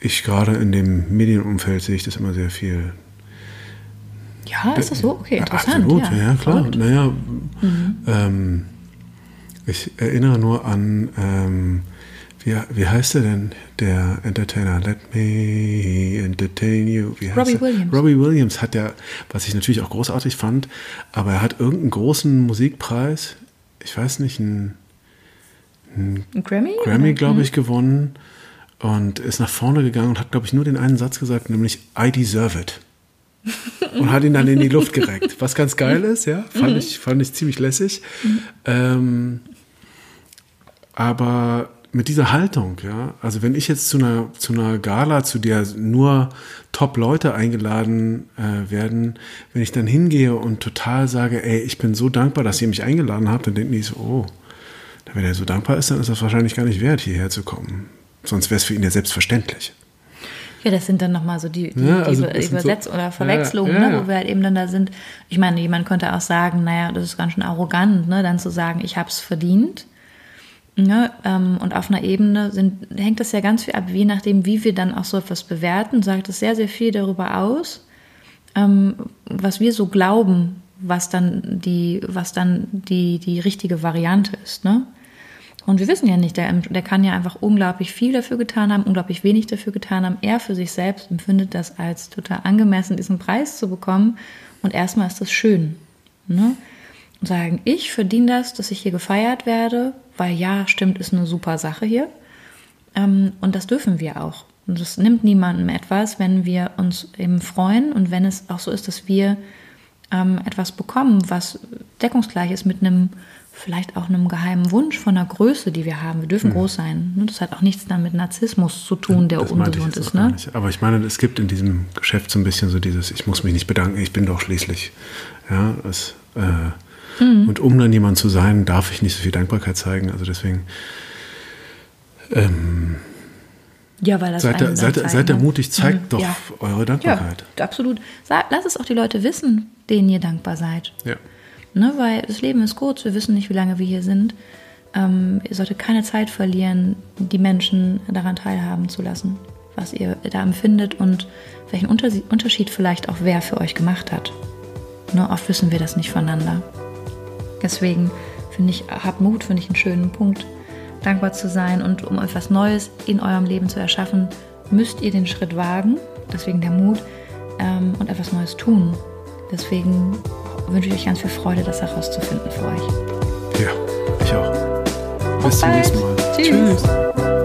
Ich gerade in dem Medienumfeld sehe ich das immer sehr viel. Ja, ist das so? Okay, interessant. Absolut, ja, ja klar. Naja, mhm. ähm, ich erinnere nur an ähm, wie, wie heißt er denn, der Entertainer? Let me entertain you. Wie heißt Robbie er? Williams. Robbie Williams hat ja, was ich natürlich auch großartig fand, aber er hat irgendeinen großen Musikpreis, ich weiß nicht, einen, einen Grammy? Grammy, glaube ich, mhm. gewonnen und ist nach vorne gegangen und hat, glaube ich, nur den einen Satz gesagt, nämlich I deserve it. (laughs) und hat ihn dann in die Luft gereckt. Was ganz geil ist, ja, fand, mhm. ich, fand ich ziemlich lässig. Mhm. Ähm, aber mit dieser Haltung, ja, also wenn ich jetzt zu einer, zu einer Gala, zu der nur Top-Leute eingeladen äh, werden, wenn ich dann hingehe und total sage, ey, ich bin so dankbar, dass ihr mich eingeladen habt, dann denken die so, oh, wenn er so dankbar ist, dann ist das wahrscheinlich gar nicht wert, hierher zu kommen. Sonst wäre es für ihn ja selbstverständlich. Ja, das sind dann nochmal so die, die, ja, also die Übersetzungen so, oder Verwechslungen, ja, ja, ne, wo wir halt eben dann da sind. Ich meine, jemand könnte auch sagen, naja, das ist ganz schön arrogant, ne, dann zu sagen, ich habe es verdient. Ne, ähm, und auf einer Ebene sind, hängt das ja ganz viel ab, je nachdem, wie wir dann auch so etwas bewerten, sagt es sehr, sehr viel darüber aus, ähm, was wir so glauben, was dann die, was dann die, die richtige Variante ist. Ne? Und wir wissen ja nicht, der, der kann ja einfach unglaublich viel dafür getan haben, unglaublich wenig dafür getan haben. Er für sich selbst empfindet das als total angemessen, diesen Preis zu bekommen. Und erstmal ist das schön. Ne? Und sagen, ich verdiene das, dass ich hier gefeiert werde, weil ja, stimmt, ist eine super Sache hier. Ähm, und das dürfen wir auch. Und das nimmt niemandem etwas, wenn wir uns eben freuen und wenn es auch so ist, dass wir ähm, etwas bekommen, was deckungsgleich ist mit einem, vielleicht auch einem geheimen Wunsch von einer Größe, die wir haben. Wir dürfen mhm. groß sein. Ne? Das hat auch nichts dann mit Narzissmus zu tun, der das ungesund ist. Ne? Aber ich meine, es gibt in diesem Geschäft so ein bisschen so dieses, ich muss mich nicht bedanken, ich bin doch schließlich. Ja, es, äh, Mhm. Und um dann jemand zu sein, darf ich nicht so viel Dankbarkeit zeigen. Also deswegen. Ähm, ja, weil das seid, da, seid, zeigen, seid da mutig, zeigt mhm. doch ja. eure Dankbarkeit. Ja, absolut. Lass es auch die Leute wissen, denen ihr dankbar seid. Ja. Ne, weil das Leben ist kurz, wir wissen nicht, wie lange wir hier sind. Ähm, ihr solltet keine Zeit verlieren, die Menschen daran teilhaben zu lassen. was ihr da empfindet und welchen Unterschied vielleicht auch wer für euch gemacht hat. Nur oft wissen wir das nicht voneinander. Deswegen finde ich, habt Mut, finde ich einen schönen Punkt, dankbar zu sein und um etwas Neues in eurem Leben zu erschaffen, müsst ihr den Schritt wagen, deswegen der Mut ähm, und etwas Neues tun. Deswegen wünsche ich euch ganz viel Freude, das herauszufinden für euch. Ja, ich auch. Bis, Bis zum nächsten Mal. Tschüss. Tschüss.